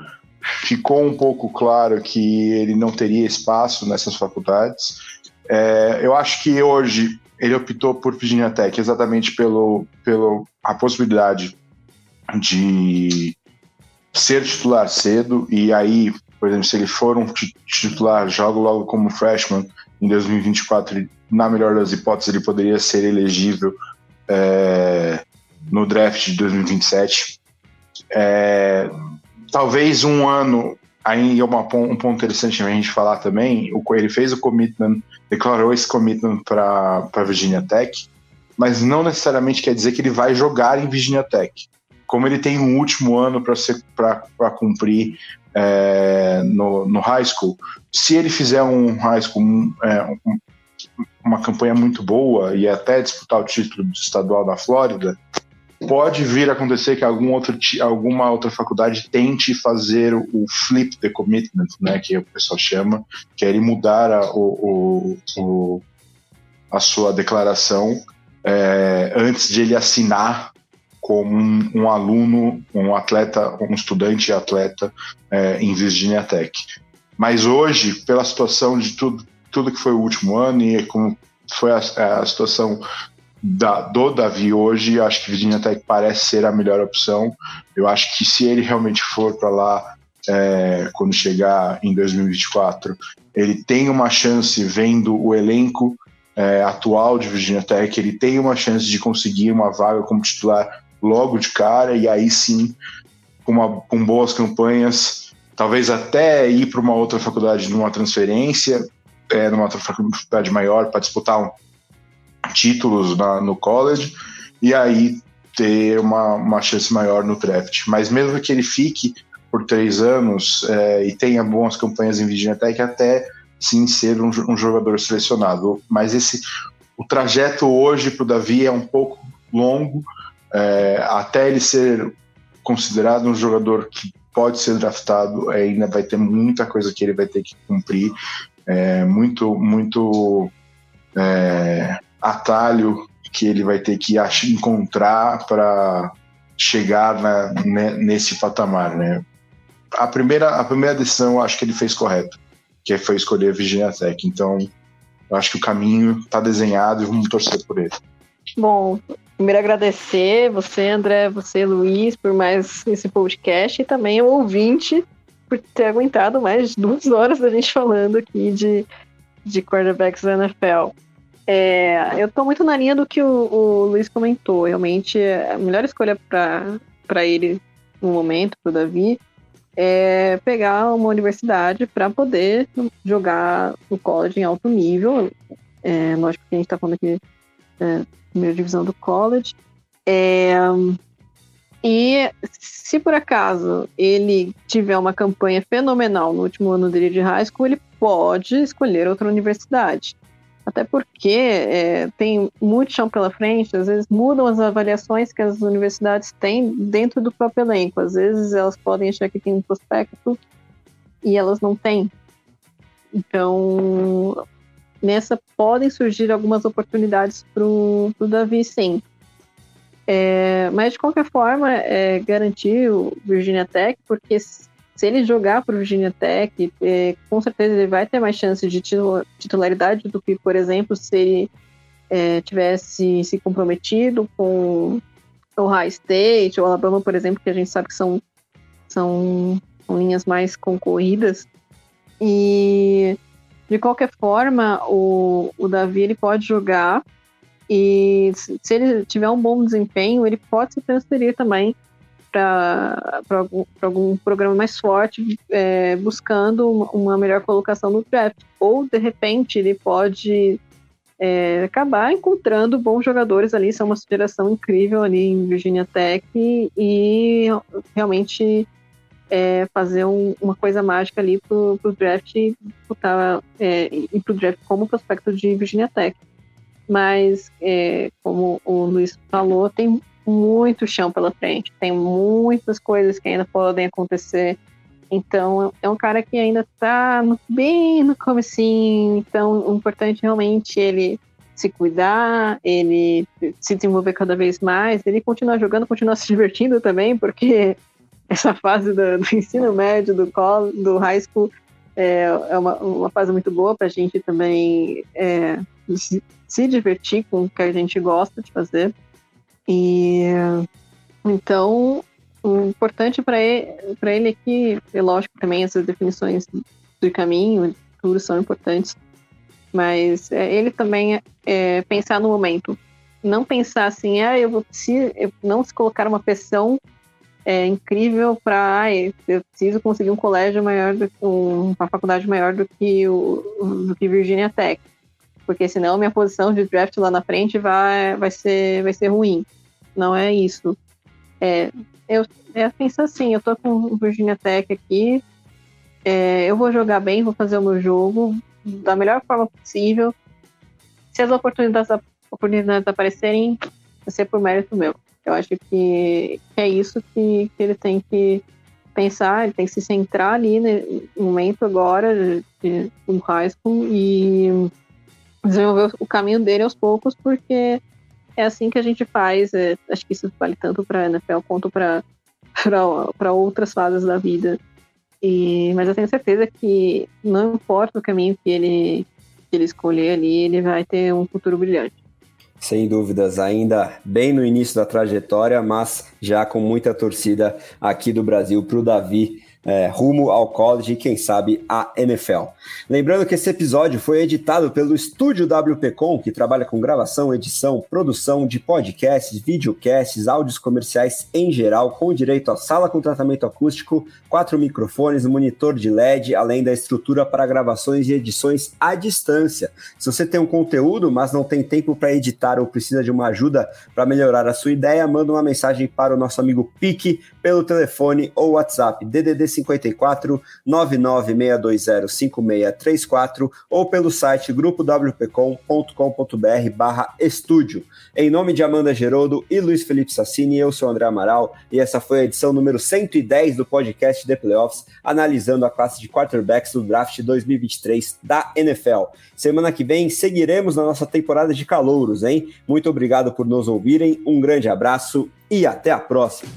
ficou um pouco claro que ele não teria espaço nessas faculdades. É, eu acho que hoje ele optou por Virginia Tech exatamente pelo, pelo a possibilidade de ser titular cedo e aí, por exemplo, se ele for um titular, joga logo como freshman em 2024, na melhor das hipóteses, ele poderia ser elegível é, no draft de 2027. É, talvez um ano, aí é uma, um ponto interessante a gente falar também, o, ele fez o commitment, declarou esse commitment para Virginia Tech, mas não necessariamente quer dizer que ele vai jogar em Virginia Tech. Como ele tem um último ano para cumprir é, no, no high school, se ele fizer um high school, um, é, um, uma campanha muito boa e até disputar o título estadual da Flórida, pode vir a acontecer que algum outro, alguma outra faculdade tente fazer o flip the commitment, né, que o pessoal chama, que é mudar a, o, o, a sua declaração é, antes de ele assinar como um, um, aluno, um atleta, um estudante atleta é, em Virginia Tech. Mas hoje, pela situação de tudo, tudo que foi o último ano e como foi a, a situação da, do Davi hoje, acho que Virginia Tech parece ser a melhor opção. Eu acho que se ele realmente for para lá é, quando chegar em 2024, ele tem uma chance vendo o elenco é, atual de Virginia Tech, ele tem uma chance de conseguir uma vaga como titular logo de cara, e aí sim, com, uma, com boas campanhas, talvez até ir para uma outra faculdade numa transferência, é, numa outra faculdade maior para disputar um, títulos na, no college, e aí ter uma, uma chance maior no draft. Mas mesmo que ele fique por três anos é, e tenha boas campanhas em Virginia Tech, até sim ser um, um jogador selecionado. Mas esse o trajeto hoje para o Davi é um pouco longo, é, até ele ser considerado um jogador que pode ser draftado, ainda vai ter muita coisa que ele vai ter que cumprir, é, muito, muito é, atalho que ele vai ter que encontrar para chegar na, né, nesse patamar, né? A primeira, a primeira decisão eu acho que ele fez correto, que foi escolher a Virginia Tech. Então, eu acho que o caminho está desenhado e vamos torcer por ele. Bom, primeiro agradecer você, André, você, Luiz, por mais esse podcast e também o ouvinte por ter aguentado mais duas horas da gente falando aqui de, de quarterbacks da NFL. É, eu estou muito na linha do que o, o Luiz comentou. Realmente, a melhor escolha para ele no momento, para o Davi, é pegar uma universidade para poder jogar no college em alto nível. É, lógico que a gente está falando aqui é, primeira divisão do college. É, e se por acaso ele tiver uma campanha fenomenal no último ano dele de high school, ele pode escolher outra universidade. Até porque é, tem muito chão pela frente, às vezes mudam as avaliações que as universidades têm dentro do próprio elenco. Às vezes elas podem achar que tem um prospecto e elas não têm. Então, nessa podem surgir algumas oportunidades para o Davi, sim. É, mas de qualquer forma, é, o Virginia Tech, porque se ele jogar para o Virginia Tech, é, com certeza ele vai ter mais chance de titularidade do que, por exemplo, se ele é, tivesse se comprometido com o High State ou Alabama, por exemplo, que a gente sabe que são, são, são linhas mais concorridas. E de qualquer forma, o, o Davi ele pode jogar e se ele tiver um bom desempenho, ele pode se transferir também para algum, programa mais forte, é, buscando uma, melhor colocação no draft. Ou, de repente, ele pode é, acabar encontrando bons jogadores ali. São uma geração incrível ali em Virginia Tech e, e realmente é, fazer um, uma coisa mágica ali pro, pro draft e disputar é, ir pro draft como prospecto de Virginia Tech. Mas, é, como o Luiz falou, tem muito chão pela frente, tem muitas coisas que ainda podem acontecer. Então, é um cara que ainda está bem no comecinho, então o importante realmente é ele se cuidar, ele se desenvolver cada vez mais, ele continuar jogando, continuar se divertindo também, porque essa fase do, do ensino médio, do, call, do high school, é, é uma, uma fase muito boa para a gente também é, se divertir com o que a gente gosta de fazer. E então o importante para ele, ele é que, é lógico, também essas definições do caminho, tudo são importantes, mas é, ele também é, pensar no momento. Não pensar assim, ah, eu vou precisar, não se colocar uma pressão é, incrível para, ah, eu preciso conseguir um colégio maior, do, um, uma faculdade maior do que, o, do que Virginia Tech, porque senão minha posição de draft lá na frente vai, vai, ser, vai ser ruim. Não é isso. É, eu é, penso assim, eu tô com o Virginia Tech aqui, é, eu vou jogar bem, vou fazer o meu jogo da melhor forma possível. Se as oportunidades, oportunidades aparecerem, vai ser por mérito meu. Eu acho que, é isso que, que ele tem que pensar, ele tem que se centrar ali no momento agora de, de um high school e desenvolver o caminho dele aos poucos, porque é assim que a gente faz. É, acho que isso vale tanto para NFL quanto para para outras fases da vida. E, mas eu tenho certeza que não importa o caminho que ele, que ele escolher ali, ele vai ter um futuro brilhante. Sem dúvidas, ainda bem no início da trajetória, mas já com muita torcida aqui do Brasil para o Davi é, rumo ao college e quem sabe a NFL. Lembrando que esse episódio foi editado pelo Estúdio WPcom, que trabalha com gravação, edição, produção de podcasts, videocasts, áudios comerciais em geral, com direito a sala com tratamento acústico, quatro microfones, monitor de LED, além da estrutura para gravações e edições à distância. Se você tem um conteúdo, mas não tem tempo para editar ou precisa de uma ajuda para melhorar a sua ideia, manda uma mensagem para o nosso amigo Pique pelo telefone ou WhatsApp DDD 54 99620 5634 ou pelo site grupowpcom.com.br barra estúdio. Em nome de Amanda Geroldo e Luiz Felipe Sassini, eu sou André Amaral e essa foi a edição número 110 do podcast The Playoffs, analisando a classe de quarterbacks do draft 2023 da NFL. Semana que vem seguiremos na nossa temporada de calouros, hein? Muito obrigado por nos ouvirem, um grande abraço e até a próxima!